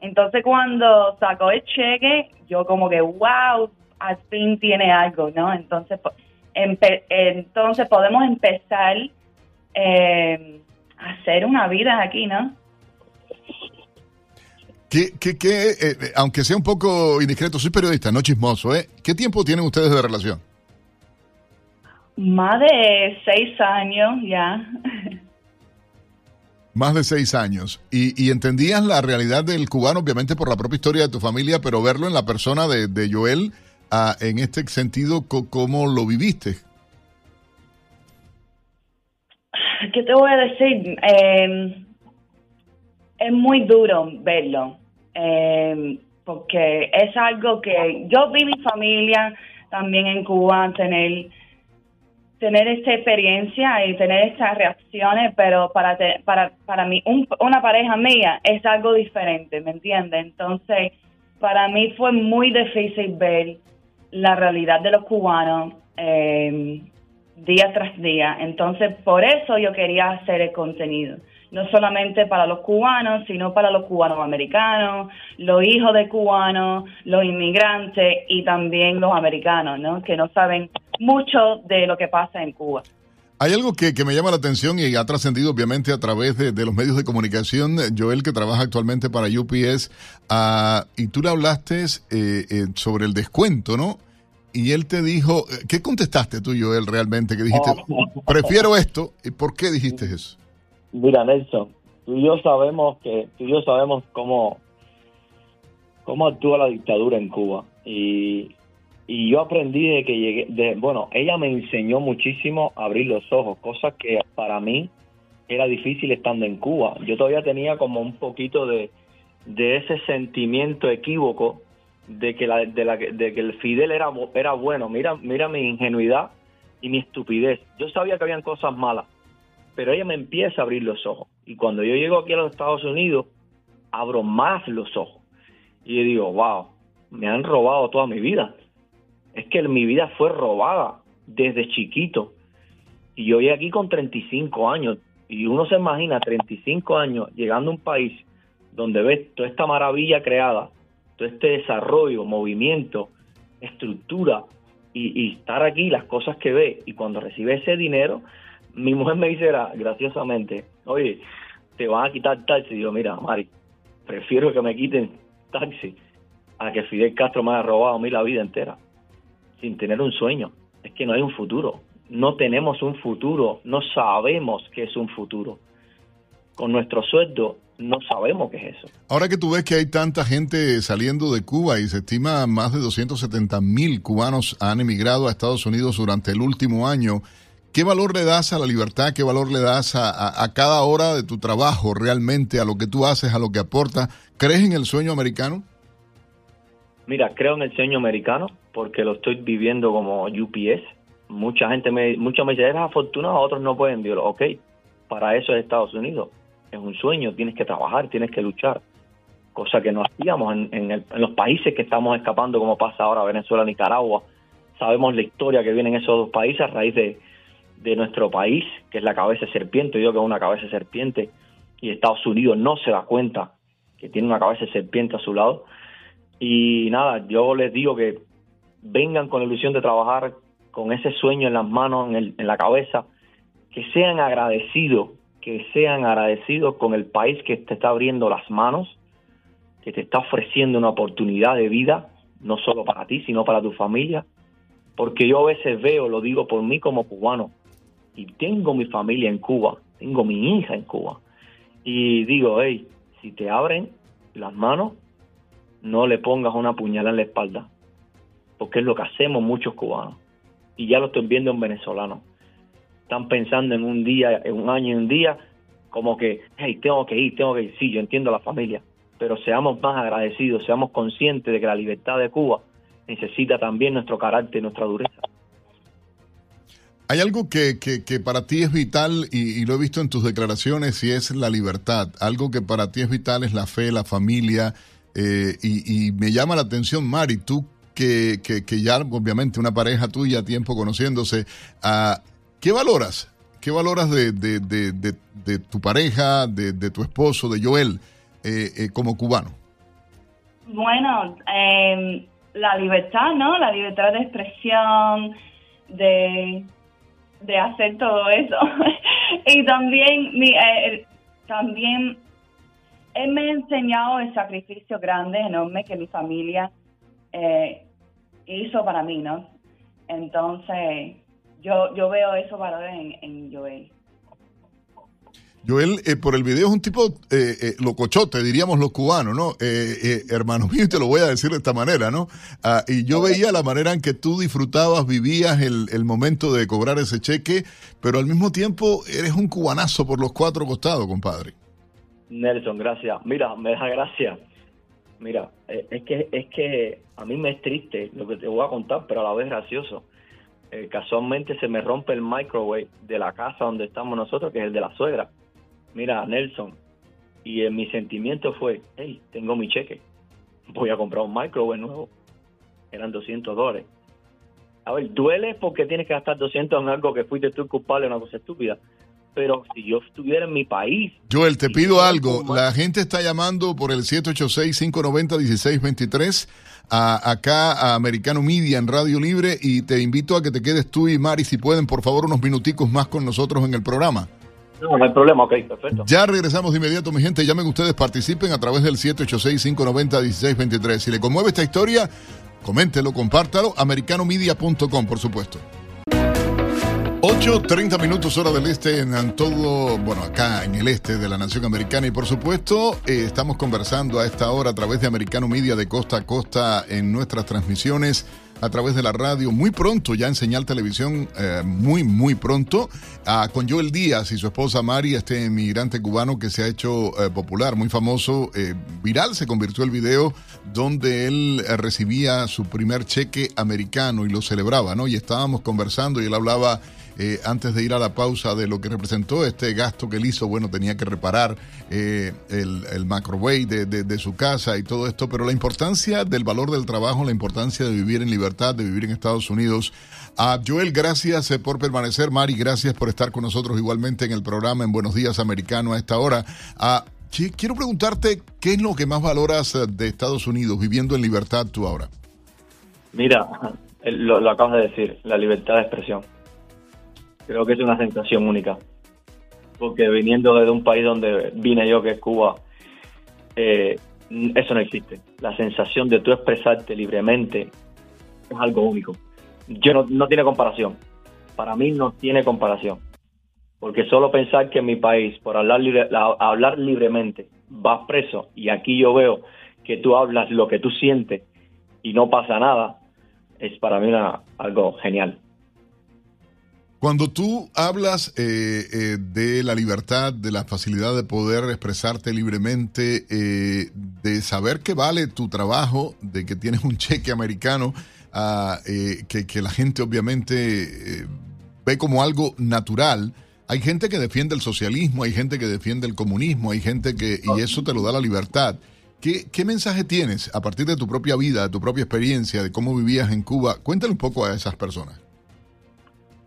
Speaker 11: entonces cuando sacó el cheque, yo como que, wow, al fin tiene algo, ¿no? Entonces, entonces podemos empezar eh, a hacer una vida aquí, ¿no?
Speaker 2: ¿Qué, qué, qué eh, aunque sea un poco indiscreto, soy periodista, no chismoso, ¿eh? ¿Qué tiempo tienen ustedes de relación?
Speaker 11: Más de seis años ya.
Speaker 2: Más de seis años. Y, y, entendías la realidad del cubano, obviamente por la propia historia de tu familia, pero verlo en la persona de, de Joel, ah, en este sentido, ¿cómo lo viviste?
Speaker 11: ¿Qué te voy a decir? Eh, es muy duro verlo, eh, porque es algo que yo vi mi familia también en Cuba tener tener esta experiencia y tener estas reacciones, pero para para para mí una pareja mía es algo diferente, ¿me entiendes? Entonces, para mí fue muy difícil ver la realidad de los cubanos eh, día tras día. Entonces, por eso yo quería hacer el contenido no solamente para los cubanos, sino para los cubanos americanos, los hijos de cubanos, los inmigrantes y también los americanos, ¿no? Que no saben mucho de lo que pasa en Cuba.
Speaker 2: Hay algo que, me llama la atención y ha trascendido obviamente a través de, los medios de comunicación. Joel, que trabaja actualmente para UPS, ah, y tú le hablaste eh, eh, sobre el descuento, ¿no? Y él te dijo, ¿qué contestaste tú, Joel, realmente? Que dijiste, oh. prefiero esto. ¿Y por qué dijiste eso?
Speaker 10: Mira, Nelson, tú y yo sabemos que tú y yo sabemos cómo cómo actúa la dictadura en Cuba y, y yo aprendí de que llegué, de, bueno, ella me enseñó muchísimo a abrir los ojos, cosas que para mí era difícil estando en Cuba. Yo todavía tenía como un poquito de, de ese sentimiento equívoco de que la, de, la, de que el Fidel era era bueno. Mira, mira mi ingenuidad y mi estupidez. Yo sabía que habían cosas malas, pero ella me empieza a abrir los ojos. Y cuando yo llego aquí a los Estados Unidos, abro más los ojos. Y digo, wow, me han robado toda mi vida. Es que mi vida fue robada desde chiquito. Y yo llegué aquí con 35 años. Y uno se imagina 35 años llegando a un país donde ves toda esta maravilla creada, todo este desarrollo, movimiento, estructura, y, y estar aquí, las cosas que ve. Y cuando recibe ese dinero, mi mujer me dice graciosamente, oye, te van a quitar taxi. Y yo, mira, Mari, prefiero que me quiten taxi a que Fidel Castro me haya robado a mí la vida entera, sin tener un sueño. Es que no hay un futuro. No tenemos un futuro, no sabemos qué es un futuro. Con nuestro sueldo no sabemos qué es eso.
Speaker 2: Ahora que tú ves que hay tanta gente saliendo de Cuba y se estima más de 270 mil cubanos han emigrado a Estados Unidos durante el último año, ¿Qué valor le das a la libertad? ¿Qué valor le das a, cada hora de tu trabajo realmente, a lo que tú haces, a lo que aportas? ¿Crees en el sueño americano?
Speaker 10: Mira, creo en el sueño americano porque lo estoy viviendo como UPS. Mucha gente me, muchos me dicen, eres afortunado, otros no pueden. Digo, ok, para eso es Estados Unidos. Es un sueño, tienes que trabajar, tienes que luchar. Cosa que no hacíamos en, en los países que estamos escapando, como pasa ahora Venezuela, Nicaragua. Sabemos la historia que viene en esos dos países a raíz de, de nuestro país, que es la cabeza de serpiente, yo que es una cabeza de serpiente, y Estados Unidos no se da cuenta que tiene una cabeza de serpiente a su lado. Y nada, yo les digo que vengan con la ilusión de trabajar con ese sueño en las manos, en, en la cabeza, que sean agradecidos, que sean agradecidos con el país que te está abriendo las manos, que te está ofreciendo una oportunidad de vida, no solo para ti, sino para tu familia. Porque yo a veces veo, lo digo por mí como cubano, y tengo mi familia en Cuba, tengo mi hija en Cuba. Y digo, hey, si te abren las manos, no le pongas una puñalada en la espalda, porque es lo que hacemos muchos cubanos. Y ya lo estoy viendo en venezolanos. Están pensando en un día, en un año, en un día, como que, hey, tengo que ir, tengo que ir. Sí, yo entiendo a la familia, pero seamos más agradecidos, seamos conscientes de que la libertad de Cuba necesita también nuestro carácter, nuestra dureza.
Speaker 2: Hay algo que, que, para ti es vital y, lo he visto en tus declaraciones y es la libertad. Algo que para ti es vital es la fe, la familia. Eh, y, me llama la atención, Mari, tú que, que, ya obviamente una pareja tuya, tiempo conociéndose, ah, ¿qué valoras? ¿Qué valoras de, de, de, de tu pareja, de, tu esposo, de Joel, eh, eh, como cubano?
Speaker 11: Bueno, eh, la libertad, ¿no? La libertad de expresión, de, de hacer todo eso. y también, mi, eh, también él me ha enseñado el sacrificio grande, enorme que mi familia eh, hizo para mí, ¿no? Entonces, yo, yo veo eso valor en, en Joel.
Speaker 2: Joel, eh, por el video es un tipo eh, eh, locochote, diríamos los cubanos, ¿no? Eh, hermano mío, y te lo voy a decir de esta manera, ¿no? Ah, y yo veía la manera en que tú disfrutabas, vivías el, el, momento de cobrar ese cheque, pero al mismo tiempo eres un cubanazo por los cuatro costados, compadre.
Speaker 10: Nelson, gracias. Mira, me da gracia. Mira, es que es que a mí me es triste lo que te voy a contar, pero a la vez gracioso. casualmente se me rompe el microwave de la casa donde estamos nosotros, que es el de la suegra mira, Nelson, y en mi sentimiento fue, hey, tengo mi cheque, voy a comprar un microwave nuevo. Eran 200 dólares. A ver, duele porque tienes que gastar 200 en algo que fuiste tú culpable, una cosa estúpida. Pero si yo estuviera en mi país...
Speaker 2: Joel, te pido algo. La gente está llamando por el 786-590-1623 a, acá a Americano Media en Radio Libre y te invito a que te quedes tú y Mari, si pueden, por favor, unos minuticos más con nosotros en el programa.
Speaker 10: No, no hay problema, ok, perfecto.
Speaker 2: Ya regresamos de inmediato, mi gente. Llamen ustedes, participen a través del 786-590-1623. Si le conmueve esta historia, coméntelo, compártalo. Americanomedia.com, por supuesto. 8.30 minutos hora del este en todo, bueno, acá en el este de la nación americana y por supuesto eh, estamos conversando a esta hora a través de Americano Media de costa a costa en nuestras transmisiones a través de la radio, muy pronto ya en señal televisión, eh, muy, muy pronto, con Joel Díaz y su esposa Mari, este inmigrante cubano que se ha hecho eh, popular, muy famoso, eh, viral se convirtió el video donde él recibía su primer cheque americano y lo celebraba, ¿no? Y estábamos conversando y él hablaba eh, antes de ir a la pausa de lo que representó este gasto que él hizo. Bueno, tenía que reparar eh, el, el microwave de, de, su casa y todo esto, pero la importancia del valor del trabajo, la importancia de vivir en libertad, de vivir en Estados Unidos. A Joel, gracias eh, por permanecer. Mari, gracias por estar con nosotros igualmente en el programa en Buenos Días Americano a esta hora. A quiero preguntarte qué es lo que más valoras de Estados Unidos viviendo en libertad tú ahora.
Speaker 10: Mira, lo acabas de decir, la libertad de expresión creo que es una sensación única. Porque viniendo de un país donde vine yo, que es Cuba, eh, eso no existe. La sensación de tú expresarte libremente es algo único. Yo no, no tiene comparación. Para mí no tiene comparación. Porque solo pensar que en mi país, por hablar, libre, hablar libremente, vas preso y aquí yo veo que tú hablas lo que tú sientes y no pasa nada, es para mí una, algo genial.
Speaker 2: Cuando tú hablas eh, eh, de la libertad, de la facilidad de poder expresarte libremente, eh, de saber que vale tu trabajo, de que tienes un cheque americano, ah, que, que, la gente obviamente ve como algo natural, hay gente que defiende el socialismo, hay gente que defiende el comunismo, hay gente que, y eso te lo da la libertad. ¿Qué, ¿Qué mensaje tienes a partir de tu propia vida, de tu propia experiencia, de cómo vivías en Cuba? Cuéntale un poco a esas personas.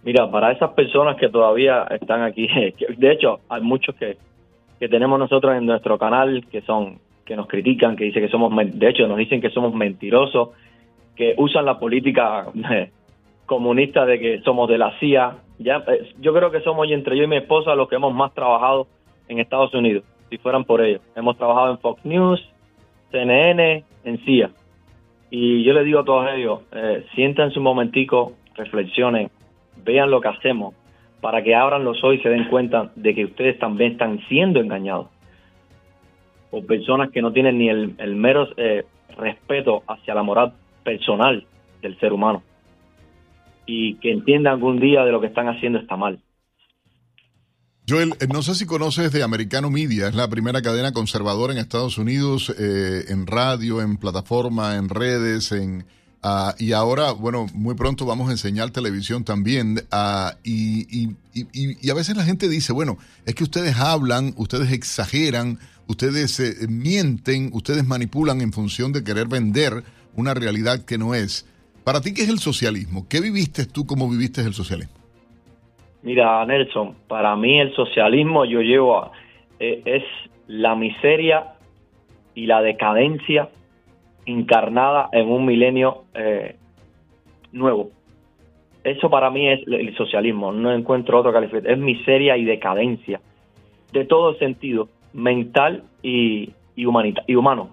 Speaker 10: Mira, para esas personas que todavía están aquí, de hecho, hay muchos que, que tenemos nosotros en nuestro canal que son que nos critican, que dicen que somos, de hecho, nos dicen que somos mentirosos, que usan la política comunista de que somos de la CIA. Ya, eh, yo creo que somos entre yo y mi esposa los que hemos más trabajado en Estados Unidos, si fueran por ellos. Hemos trabajado en Fox News, CNN, en CIA. Y yo les digo a todos ellos, eh, siéntanse un momentico, reflexionen, vean lo que hacemos, para que abran los ojos y se den cuenta de que ustedes también están siendo engañados por personas que no tienen ni el, mero eh, respeto hacia la moral personal del ser humano y que entiendan algún día de lo que están haciendo está mal.
Speaker 2: Joel, eh, no sé si conoces de Americano Media, es la primera cadena conservadora en Estados Unidos, eh, en radio, en plataforma, en redes, en, Ah, y ahora, bueno, muy pronto vamos a enseñar televisión también. Uh, y, y, y, a veces la gente dice, bueno, es que ustedes hablan, ustedes exageran, ustedes eh, mienten, ustedes manipulan en función de querer vender una realidad que no es. Para ti, ¿qué es el socialismo? ¿Qué viviste tú como viviste el socialismo?
Speaker 10: Mira, Nelson, para mí el socialismo yo llevo a, eh, es la miseria y la decadencia encarnada en un milenio eh, nuevo. Eso para mí es el socialismo, no encuentro otro calificativo, es miseria y decadencia, de todo sentido, mental y, y, humanita, y humano.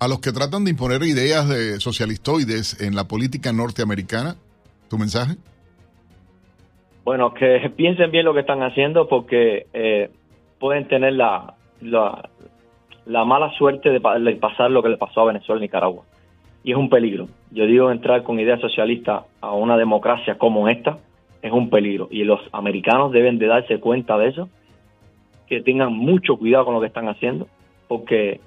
Speaker 2: A los que tratan de imponer ideas de socialistoides en la política norteamericana, ¿tu mensaje?
Speaker 10: Bueno, que piensen bien lo que están haciendo porque eh, pueden tener la, la, la mala suerte de, pasar lo que le pasó a Venezuela y Nicaragua. Y es un peligro. Yo digo, entrar con ideas socialistas a una democracia como esta es un peligro. Y los americanos deben de darse cuenta de eso, que tengan mucho cuidado con lo que están haciendo, porque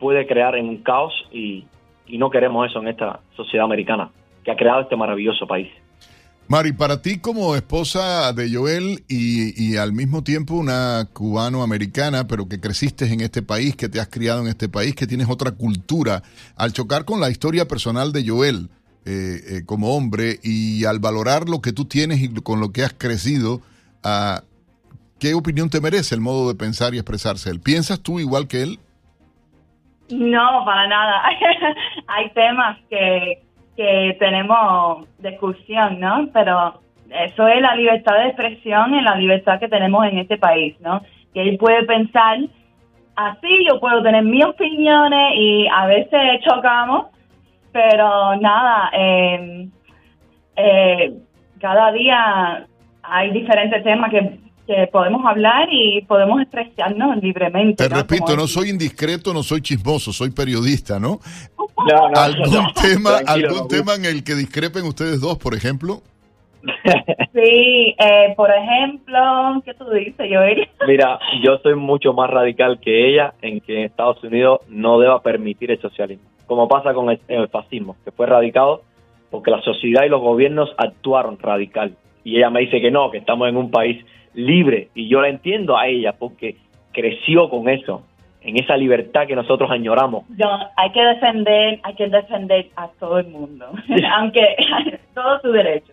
Speaker 10: puede crear un caos y no queremos eso en esta sociedad americana que ha creado este maravilloso país.
Speaker 2: Mari, para ti como esposa de Joel y, al mismo tiempo una cubano-americana, pero que creciste en este país, que te has criado en este país, que tienes otra cultura, al chocar con la historia personal de Joel eh, eh, como hombre y al valorar lo que tú tienes y con lo que has crecido, uh, ¿qué opinión te merece el modo de pensar y expresarse? ¿Él? ¿Piensas tú igual que él?
Speaker 11: No, para nada. Hay temas que que tenemos discusión, ¿no? Pero eso es la libertad de expresión y la libertad que tenemos en este país, ¿no? Que él puede pensar así, yo puedo tener mis opiniones y a veces chocamos, pero nada, eh, eh, cada día hay diferentes temas que que podemos hablar y podemos expresarnos libremente.
Speaker 2: Te repito, no soy indiscreto, no soy chismoso, soy periodista, ¿no? ¿Algún, tema, ¿algún tema en el que discrepen ustedes dos, por ejemplo?
Speaker 11: Sí, eh, por ejemplo, ¿qué tú dices, Joel?
Speaker 10: Mira, yo soy mucho más radical que ella en que Estados Unidos no deba permitir el socialismo, como pasa con el fascismo, que fue radicado porque la sociedad y los gobiernos actuaron radical. Y ella me dice que no, que estamos en un país libre. Y yo la entiendo a ella porque creció con eso, en esa libertad que nosotros añoramos.
Speaker 11: hay que defender, hay que defender a todo el mundo, aunque todo su derecho.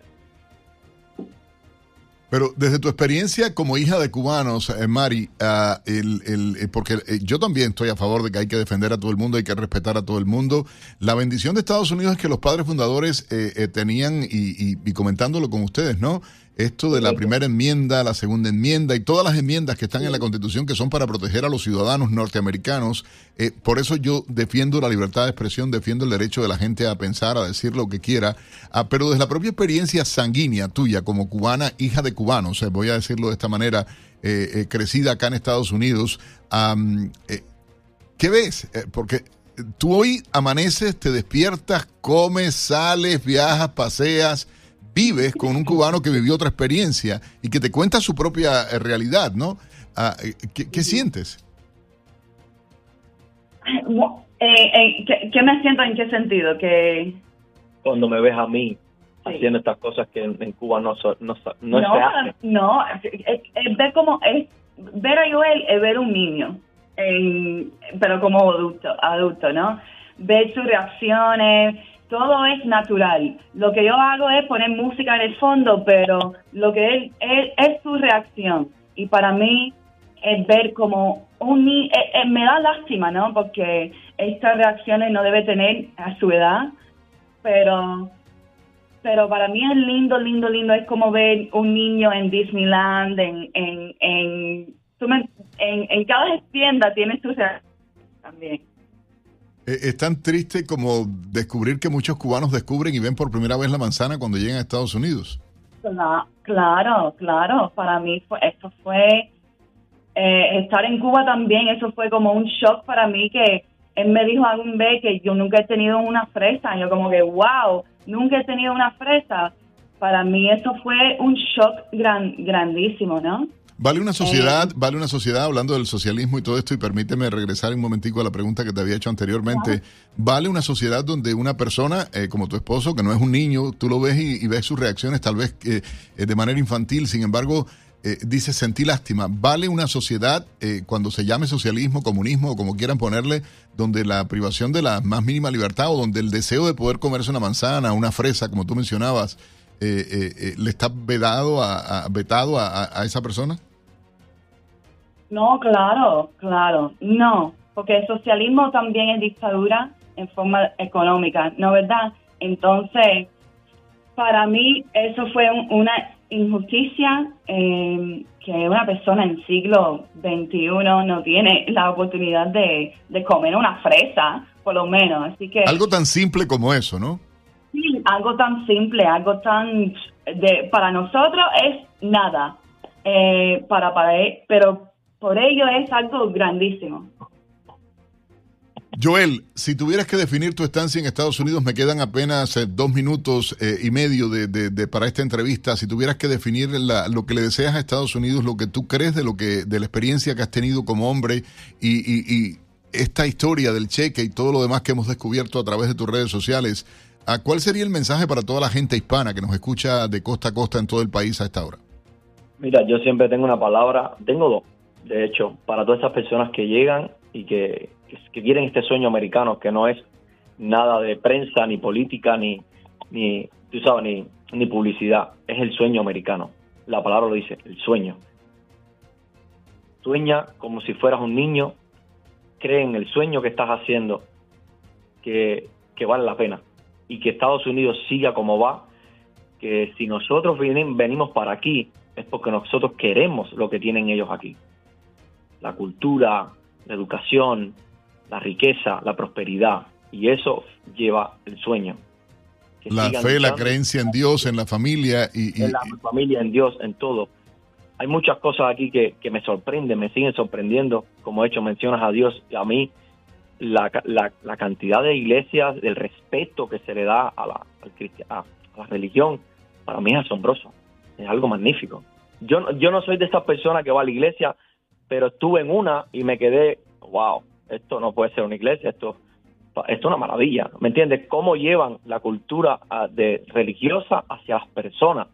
Speaker 2: Pero desde tu experiencia como hija de cubanos, eh, Mari, ah, el, el, eh, porque eh, yo también estoy a favor de que hay que defender a todo el mundo, hay que respetar a todo el mundo. La bendición de Estados Unidos es que los padres fundadores tenían, y, y, comentándolo con ustedes, ¿no? Esto de la primera enmienda, la segunda enmienda y todas las enmiendas que están en la Constitución que son para proteger a los ciudadanos norteamericanos. Eh, por eso yo defiendo la libertad de expresión, defiendo el derecho de la gente a pensar, a decir lo que quiera, ah, pero desde la propia experiencia sanguínea tuya como cubana, hija de cubanos, eh, voy a decirlo de esta manera, eh, crecida acá en Estados Unidos, ¿qué ves? porque tú hoy amaneces, te despiertas, comes, sales, viajas, paseas vives con un cubano que vivió otra experiencia y que te cuenta su propia eh, realidad, ¿no? Ah, eh, ¿qué, sientes?
Speaker 11: Eh, ¿qué, me siento en qué sentido? Que
Speaker 10: Cuando me ves a mí haciendo estas cosas que en, Cuba no, no, no,
Speaker 11: se. No, es, ver como es, ver a Joel es ver un niño, pero como adulto, adulto, ¿no? Ver sus reacciones, todo es natural. Lo que yo hago es poner música en el fondo, pero lo que él, es su reacción. Y para mí es ver como un niño, eh, eh, me da lástima, ¿no? Porque estas reacciones no debe tener a su edad, pero pero para mí es lindo, lindo, lindo. Es como ver un niño en Disneyland, en, en, en, en, cada tienda tiene su reacción también.
Speaker 2: Eh, es tan triste como descubrir que muchos cubanos descubren y ven por primera vez la manzana cuando llegan a Estados Unidos.
Speaker 11: Claro, claro. Para mí fue, esto fue eh, estar en Cuba también. Eso fue como un shock para mí que él me dijo algún vez que yo nunca he tenido una fresa. Yo como que, wow, nunca he tenido una fresa. Para mí eso fue un shock gran, grandísimo, ¿no?
Speaker 2: Vale una sociedad, vale una sociedad, hablando del socialismo y todo esto, y permíteme regresar un momentico a la pregunta que te había hecho anteriormente. Vale una sociedad donde una persona, eh, como tu esposo, que no es un niño, tú lo ves y, ves sus reacciones tal vez eh, eh, de manera infantil, sin embargo, eh, dice, sentí lástima. ¿Vale una sociedad, eh, cuando se llame socialismo, comunismo o como quieran ponerle, donde la privación de la más mínima libertad o donde el deseo de poder comerse una manzana, una fresa, como tú mencionabas, eh, le está vedado a, vetado a, a esa persona?
Speaker 11: No, claro, claro, no, porque el socialismo también es dictadura en forma económica, ¿no verdad? Entonces, para mí eso fue una injusticia eh, que una persona en siglo XXI no tiene la oportunidad de, comer una fresa, por lo menos. Así que
Speaker 2: algo tan simple como eso, ¿no?
Speaker 11: Sí, algo tan simple, algo tan de para nosotros es nada, eh, para para pero por ello es algo grandísimo.
Speaker 2: Joel, si tuvieras que definir tu estancia en Estados Unidos, me quedan apenas eh, dos minutos eh, y medio de, para esta entrevista. Si tuvieras que definir lo que le deseas a Estados Unidos, lo que tú crees de lo que de la experiencia que has tenido como hombre y, esta historia del cheque y todo lo demás que hemos descubierto a través de tus redes sociales, ¿a ¿cuál sería el mensaje para toda la gente hispana que nos escucha de costa a costa en todo el país a esta hora?
Speaker 10: Mira, yo siempre tengo una palabra, tengo dos, de hecho, para todas esas personas que llegan y que que, quieren este sueño americano que no es nada de prensa, ni política, ni, ni tú sabes, ni, ni publicidad. Es el sueño americano. La palabra lo dice, el sueño. Sueña como si fueras un niño, cree en el sueño que estás haciendo, que, que vale la pena, y que Estados Unidos siga como va, que si nosotros venimos para aquí, es porque nosotros queremos lo que tienen ellos aquí. La cultura, la educación, la riqueza, la prosperidad. Y eso lleva el sueño.
Speaker 2: la fe, la creencia en Dios, en la familia y,
Speaker 10: En la familia, en Dios, en todo. Hay muchas cosas aquí que, me sorprenden, me siguen sorprendiendo. Como he hecho, mencionas a Dios y a mí. La, la, cantidad de iglesias, del respeto que se le da a la, a la religión, para mí es asombroso. Es algo magnífico. Yo, yo no soy de esas personas que va a la iglesia, pero estuve en una y me quedé, wow, esto no puede ser una iglesia, esto, esto es una maravilla, ¿me entiendes? Cómo llevan la cultura ah, de religiosa hacia las personas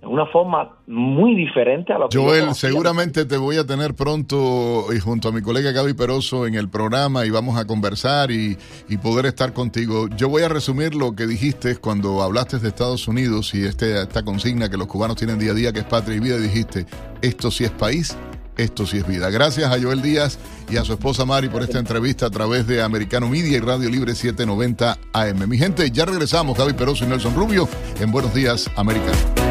Speaker 10: de una forma muy diferente a lo que
Speaker 2: Joel, seguramente te voy a tener pronto y junto a mi colega Gaby Peroso en el programa y vamos a conversar y, y, poder estar contigo. Yo voy a resumir lo que dijiste cuando hablaste de Estados Unidos y este, esta consigna que los cubanos tienen día a día, que es patria y vida, dijiste, esto sí es país esto sí es vida. Gracias a Joel Díaz y a su esposa Mari por esta entrevista a través de Americano Media y Radio Libre 790 AM. Mi gente, ya regresamos, Javi Peroso y Nelson Rubio, en Buenos Días, Americano.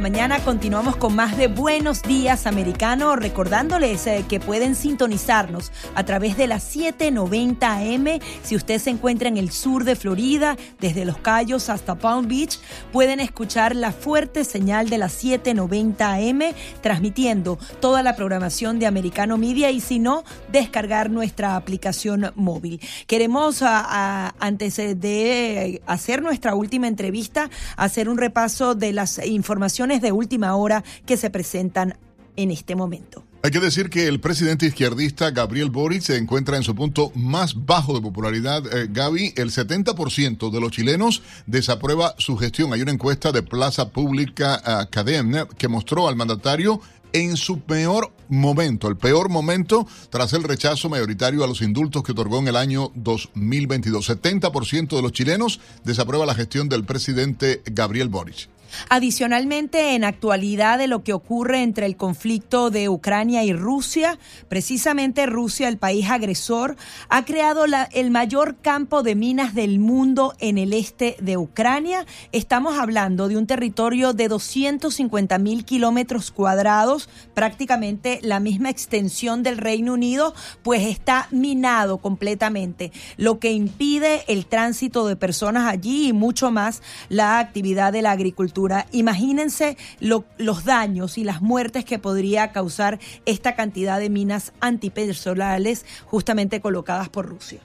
Speaker 1: Mañana continuamos con más de Buenos Días Americano, recordándoles eh, que pueden sintonizarnos a través de las 790 AM. Si usted se encuentra en el sur de Florida, desde Los Cayos hasta Palm Beach, pueden escuchar la fuerte señal de las 790 AM, transmitiendo toda la programación de Americano Media y si no, descargar nuestra aplicación móvil. Queremos, antes de hacer nuestra última entrevista, hacer un repaso de las informaciones de última hora que se presentan en este momento.
Speaker 2: Hay que decir que el presidente izquierdista Gabriel Boric se encuentra en su punto más bajo de popularidad. Eh, Gaby, el 70% de los chilenos desaprueba su gestión. Hay una encuesta de Plaza Pública Academia que mostró al mandatario en su peor momento, el peor momento tras el rechazo mayoritario a los indultos que otorgó en el año 2022. 70% de los chilenos desaprueba la gestión del presidente Gabriel Boric.
Speaker 1: Adicionalmente, en actualidad de lo que ocurre entre el conflicto de Ucrania y Rusia, precisamente Rusia, el país agresor, ha creado el mayor campo de minas del mundo en el este de Ucrania. Estamos hablando de un territorio de 250 mil kilómetros cuadrados, prácticamente la misma extensión del Reino Unido, pues está minado completamente, lo que impide el tránsito de personas allí y mucho más la actividad de la agricultura Imagínense los daños y las muertes que podría causar esta cantidad de minas antipersonales justamente colocadas por Rusia.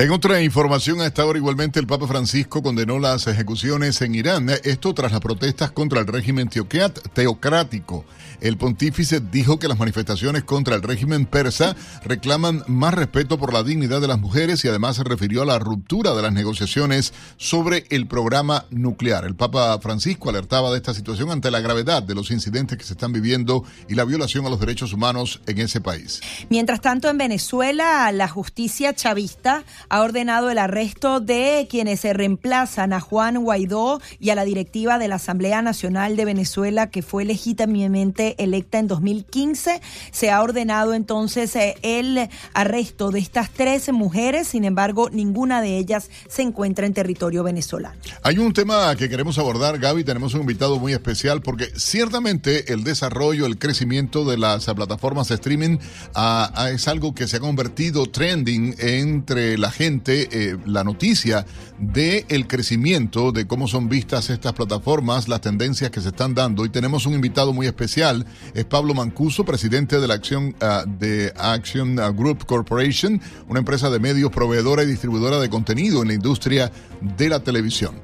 Speaker 2: En otra información, a esta hora igualmente el Papa Francisco condenó las ejecuciones en Irán, esto tras las protestas contra el régimen teocrático. El pontífice dijo que las manifestaciones contra el régimen persa reclaman más respeto por la dignidad de las mujeres y además se refirió a la ruptura de las negociaciones sobre el programa nuclear. El Papa Francisco alertaba de esta situación ante la gravedad de los incidentes que se están viviendo y la violación a los derechos humanos en ese país.
Speaker 1: Mientras tanto, en Venezuela, la justicia chavista ha ordenado el arresto de quienes se reemplazan a Juan Guaidó y a la directiva de la Asamblea Nacional de Venezuela que fue legítimamente electa en 2015. Se ha ordenado entonces eh, el arresto de estas tres mujeres, sin embargo, ninguna de ellas se encuentra en territorio venezolano.
Speaker 2: Hay un tema que queremos abordar, Gaby, tenemos un invitado muy especial porque ciertamente el desarrollo, el crecimiento de las plataformas de streaming ah, ah, es algo que se ha convertido trending entre la gente eh, la noticia de el crecimiento, de cómo son vistas estas plataformas, las tendencias que se están dando. Y tenemos un invitado muy especial, es Pablo Mancuso, presidente de la acción ah, de Action Group Corporation, una empresa de medios proveedora y distribuidora de contenido en la industria de la televisión.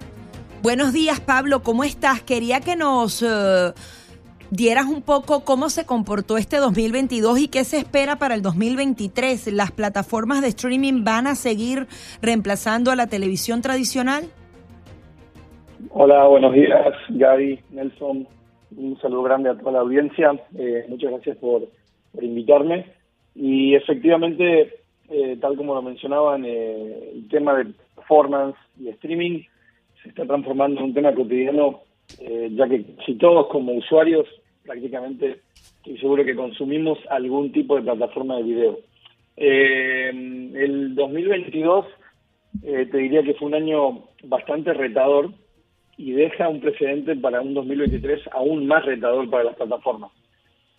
Speaker 1: Buenos días, Pablo, ¿cómo estás? Quería que nos... Eh, dieras un poco cómo se comportó este 2022 y qué se espera para el 2023. ¿Las plataformas de streaming van a seguir reemplazando a la televisión tradicional?
Speaker 12: Hola, buenos días, Gaby, Nelson. Un saludo grande a toda la audiencia. Eh, muchas gracias por, invitarme. Y efectivamente, eh, tal como lo mencionaban, eh, el tema de performance y streaming se está transformando en un tema cotidiano eh, ya que si todos como usuarios prácticamente estoy seguro que consumimos algún tipo de plataforma de video. Eh, el 2022 eh, te diría que fue un año bastante retador y deja un precedente para un 2023 aún más retador para las plataformas.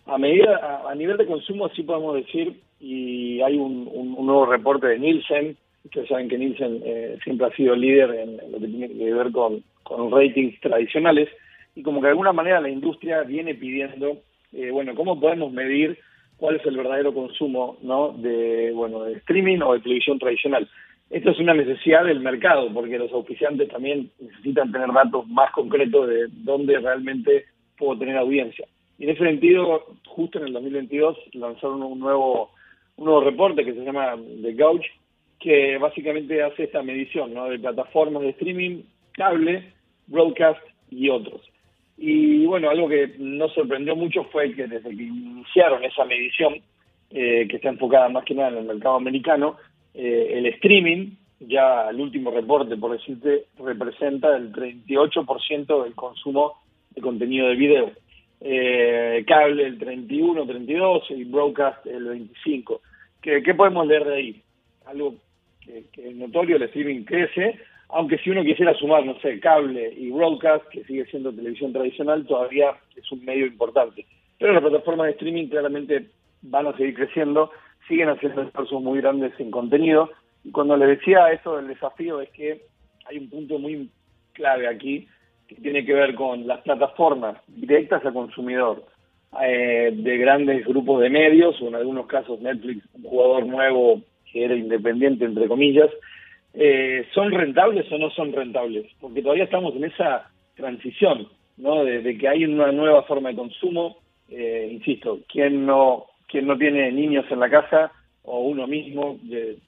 Speaker 12: A medida, a, nivel de consumo sí podemos decir, y hay un, nuevo reporte de Nielsen, ustedes saben que Nielsen siempre ha sido líder en, lo que tiene que ver con con ratings tradicionales y como que de alguna manera la industria viene pidiendo, eh, bueno, ¿cómo podemos medir cuál es el verdadero consumo ¿no? de, bueno, de streaming o de televisión tradicional? Esto es una necesidad del mercado, porque los auspiciantes también necesitan tener datos más concretos de dónde realmente puedo tener audiencia. Y en ese sentido, justo en el 2022 lanzaron un nuevo, un nuevo reporte que se llama The Gauge, que básicamente hace esta medición ¿no? de plataformas de streaming, cable, broadcast y otros. Y bueno, algo que nos sorprendió mucho fue que desde que iniciaron esa medición, eh, que está enfocada más que nada en el mercado americano, eh, el streaming, ya el último reporte, por decirte, representa el 38% del consumo de contenido de video. Eh, cable el 31, 32 y broadcast el 25. ¿Qué, qué podemos leer de ahí? Algo que, que es notorio, el streaming crece, aunque si uno quisiera sumar, no sé, cable y broadcast, que sigue siendo televisión tradicional, todavía es un medio importante. Pero las plataformas de streaming claramente van a seguir creciendo, siguen haciendo esfuerzos muy grandes en contenido. Y cuando les decía eso del desafío es que hay un punto muy clave aquí que tiene que ver con las plataformas directas al consumidor eh, de grandes grupos de medios, o en algunos casos Netflix, un jugador nuevo que era independiente, entre comillas, eh, ¿son rentables o no son rentables? Porque todavía estamos en esa transición, ¿no? De, que hay una nueva forma de consumo. Eh, insisto, quien no, quien no tiene niños en la casa o uno mismo,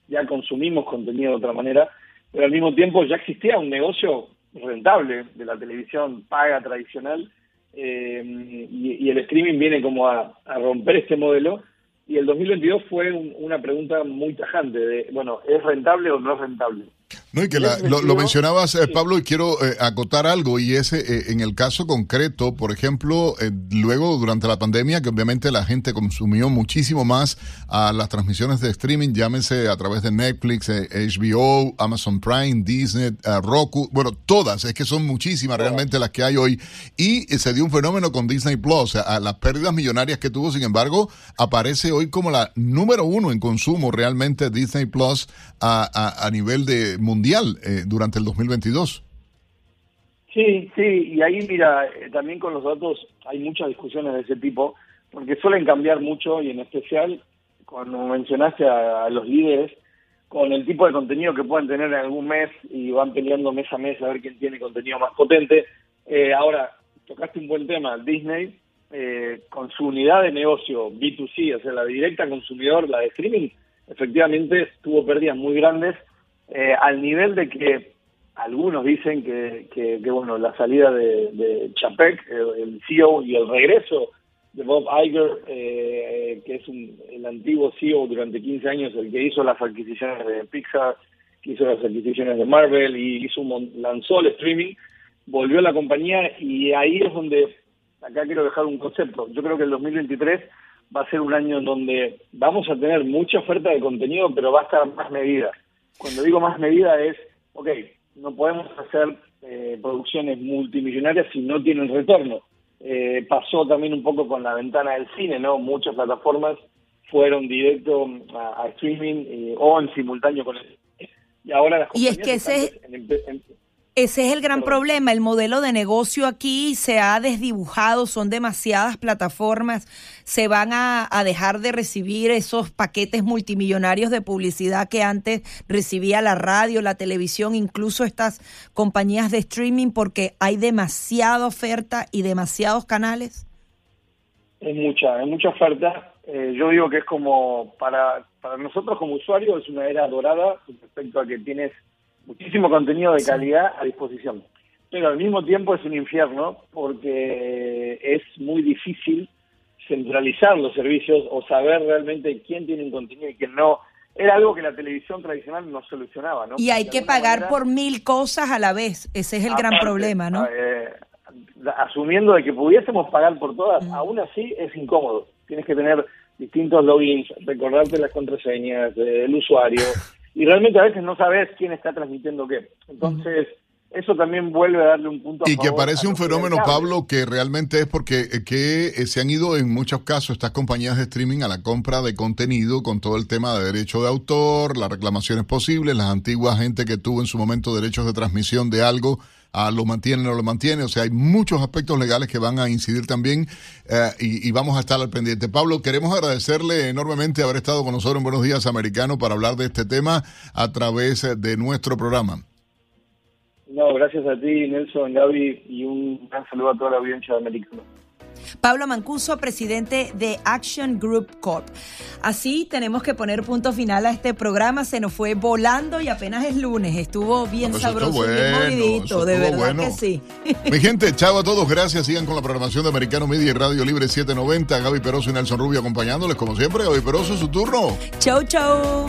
Speaker 12: ya consumimos contenido de otra manera, pero al mismo tiempo ya existía un negocio rentable de la televisión paga tradicional eh, y, el streaming viene como a romper este modelo y el 2022 fue una pregunta muy tajante de, bueno, ¿es rentable o no es rentable?
Speaker 2: No, y que lo, mencionabas, eh, Pablo, y quiero eh, acotar algo, y es eh, en el caso concreto, por ejemplo, luego durante la pandemia, que obviamente la gente consumió muchísimo más a las transmisiones de streaming, llámese a través de Netflix, HBO, Amazon Prime, Disney, Roku, bueno, todas, es que son muchísimas realmente las que hay hoy, y se dio un fenómeno con Disney Plus, a las pérdidas millonarias que tuvo, sin embargo, aparece hoy como la número uno en consumo realmente Disney Plus a, a nivel de mundial eh, durante el 2022.
Speaker 12: Sí, sí, y ahí mira, eh, también con los datos hay muchas discusiones de ese tipo, porque suelen cambiar mucho y en especial cuando mencionaste a, los líderes, con el tipo de contenido que pueden tener en algún mes y van peleando mes a mes a ver quién tiene contenido más potente. Eh, ahora, tocaste un buen tema, Disney, eh, con su unidad de negocio B2C, o sea, la directa consumidor, la de streaming, efectivamente tuvo pérdidas muy grandes, eh, al nivel de que algunos dicen que, que, bueno, la salida de, de Chapek, el CEO, y el regreso de Bob Iger, eh, que es el antiguo CEO durante 15 años, el que hizo las adquisiciones de Pixar, hizo las adquisiciones de Marvel y hizo lanzó el streaming, volvió a la compañía y ahí es donde, acá quiero dejar un concepto, yo creo que el 2023 va a ser un año en donde vamos a tener mucha oferta de contenido, pero va a estar más medida. Cuando digo más medida es, ok, no podemos hacer eh, producciones multimillonarias si no tienen retorno eh, pasó también un poco con la ventana del cine, ¿no? Muchas plataformas fueron directo a, streaming eh, o en simultáneo con el y ahora las
Speaker 1: y es que ese, ese es el gran problema, el modelo de negocio aquí se ha desdibujado, son demasiadas plataformas, se van a, dejar de recibir esos paquetes multimillonarios de publicidad que antes recibía la radio, la televisión, incluso estas compañías de streaming, porque hay demasiada oferta y demasiados canales.
Speaker 12: Es mucha, es mucha oferta. Eh, yo digo que es como para, para nosotros como usuarios es una era dorada respecto a que tienes muchísimo contenido de calidad a disposición. Pero al mismo tiempo es un infierno porque es muy difícil centralizar los servicios o saber realmente quién tiene un contenido y quién no. Era algo que la televisión tradicional no solucionaba, ¿no?
Speaker 1: Y hay que pagar por mil cosas a la vez. Ese es el gran problema, ¿no?
Speaker 12: Eh, asumiendo de que pudiésemos pagar por todas, aún así es incómodo. Tienes que tener distintos logins, recordarte las contraseñas del usuario, y realmente a veces no sabes quién está transmitiendo qué. Entonces, eso también vuelve a darle un punto
Speaker 2: a Y que parece un fenómeno, Pablo, que realmente es porque eh, que eh, se han ido en muchos casos estas compañías de streaming a la compra de contenido con todo el tema de derecho de autor, las reclamaciones posibles, las antiguas gente que tuvo en su momento derechos de transmisión de algo a lo mantiene no lo mantiene. O sea, hay muchos aspectos legales que van a incidir también eh, y, vamos a estar al pendiente. Pablo, queremos agradecerle enormemente haber estado con nosotros en Buenos Días Americano para hablar de este tema a través de nuestro programa.
Speaker 12: No, gracias a ti, Nelson, Gaby, y un gran saludo a toda la audiencia de Americano.
Speaker 1: Pablo Mancuso, presidente de Action Group Corp. Así tenemos que poner punto final a este programa. Se nos fue volando y apenas es lunes. Estuvo bien sabroso, bien movidito, de verdad que sí.
Speaker 2: Mi gente, chao a todos. Gracias. Sigan con la programación de Americano Media y Radio Libre 790. Gaby Peroso y Nelson Rubio acompañándoles como siempre. Gaby Peroso, su turno.
Speaker 1: Chau, chau.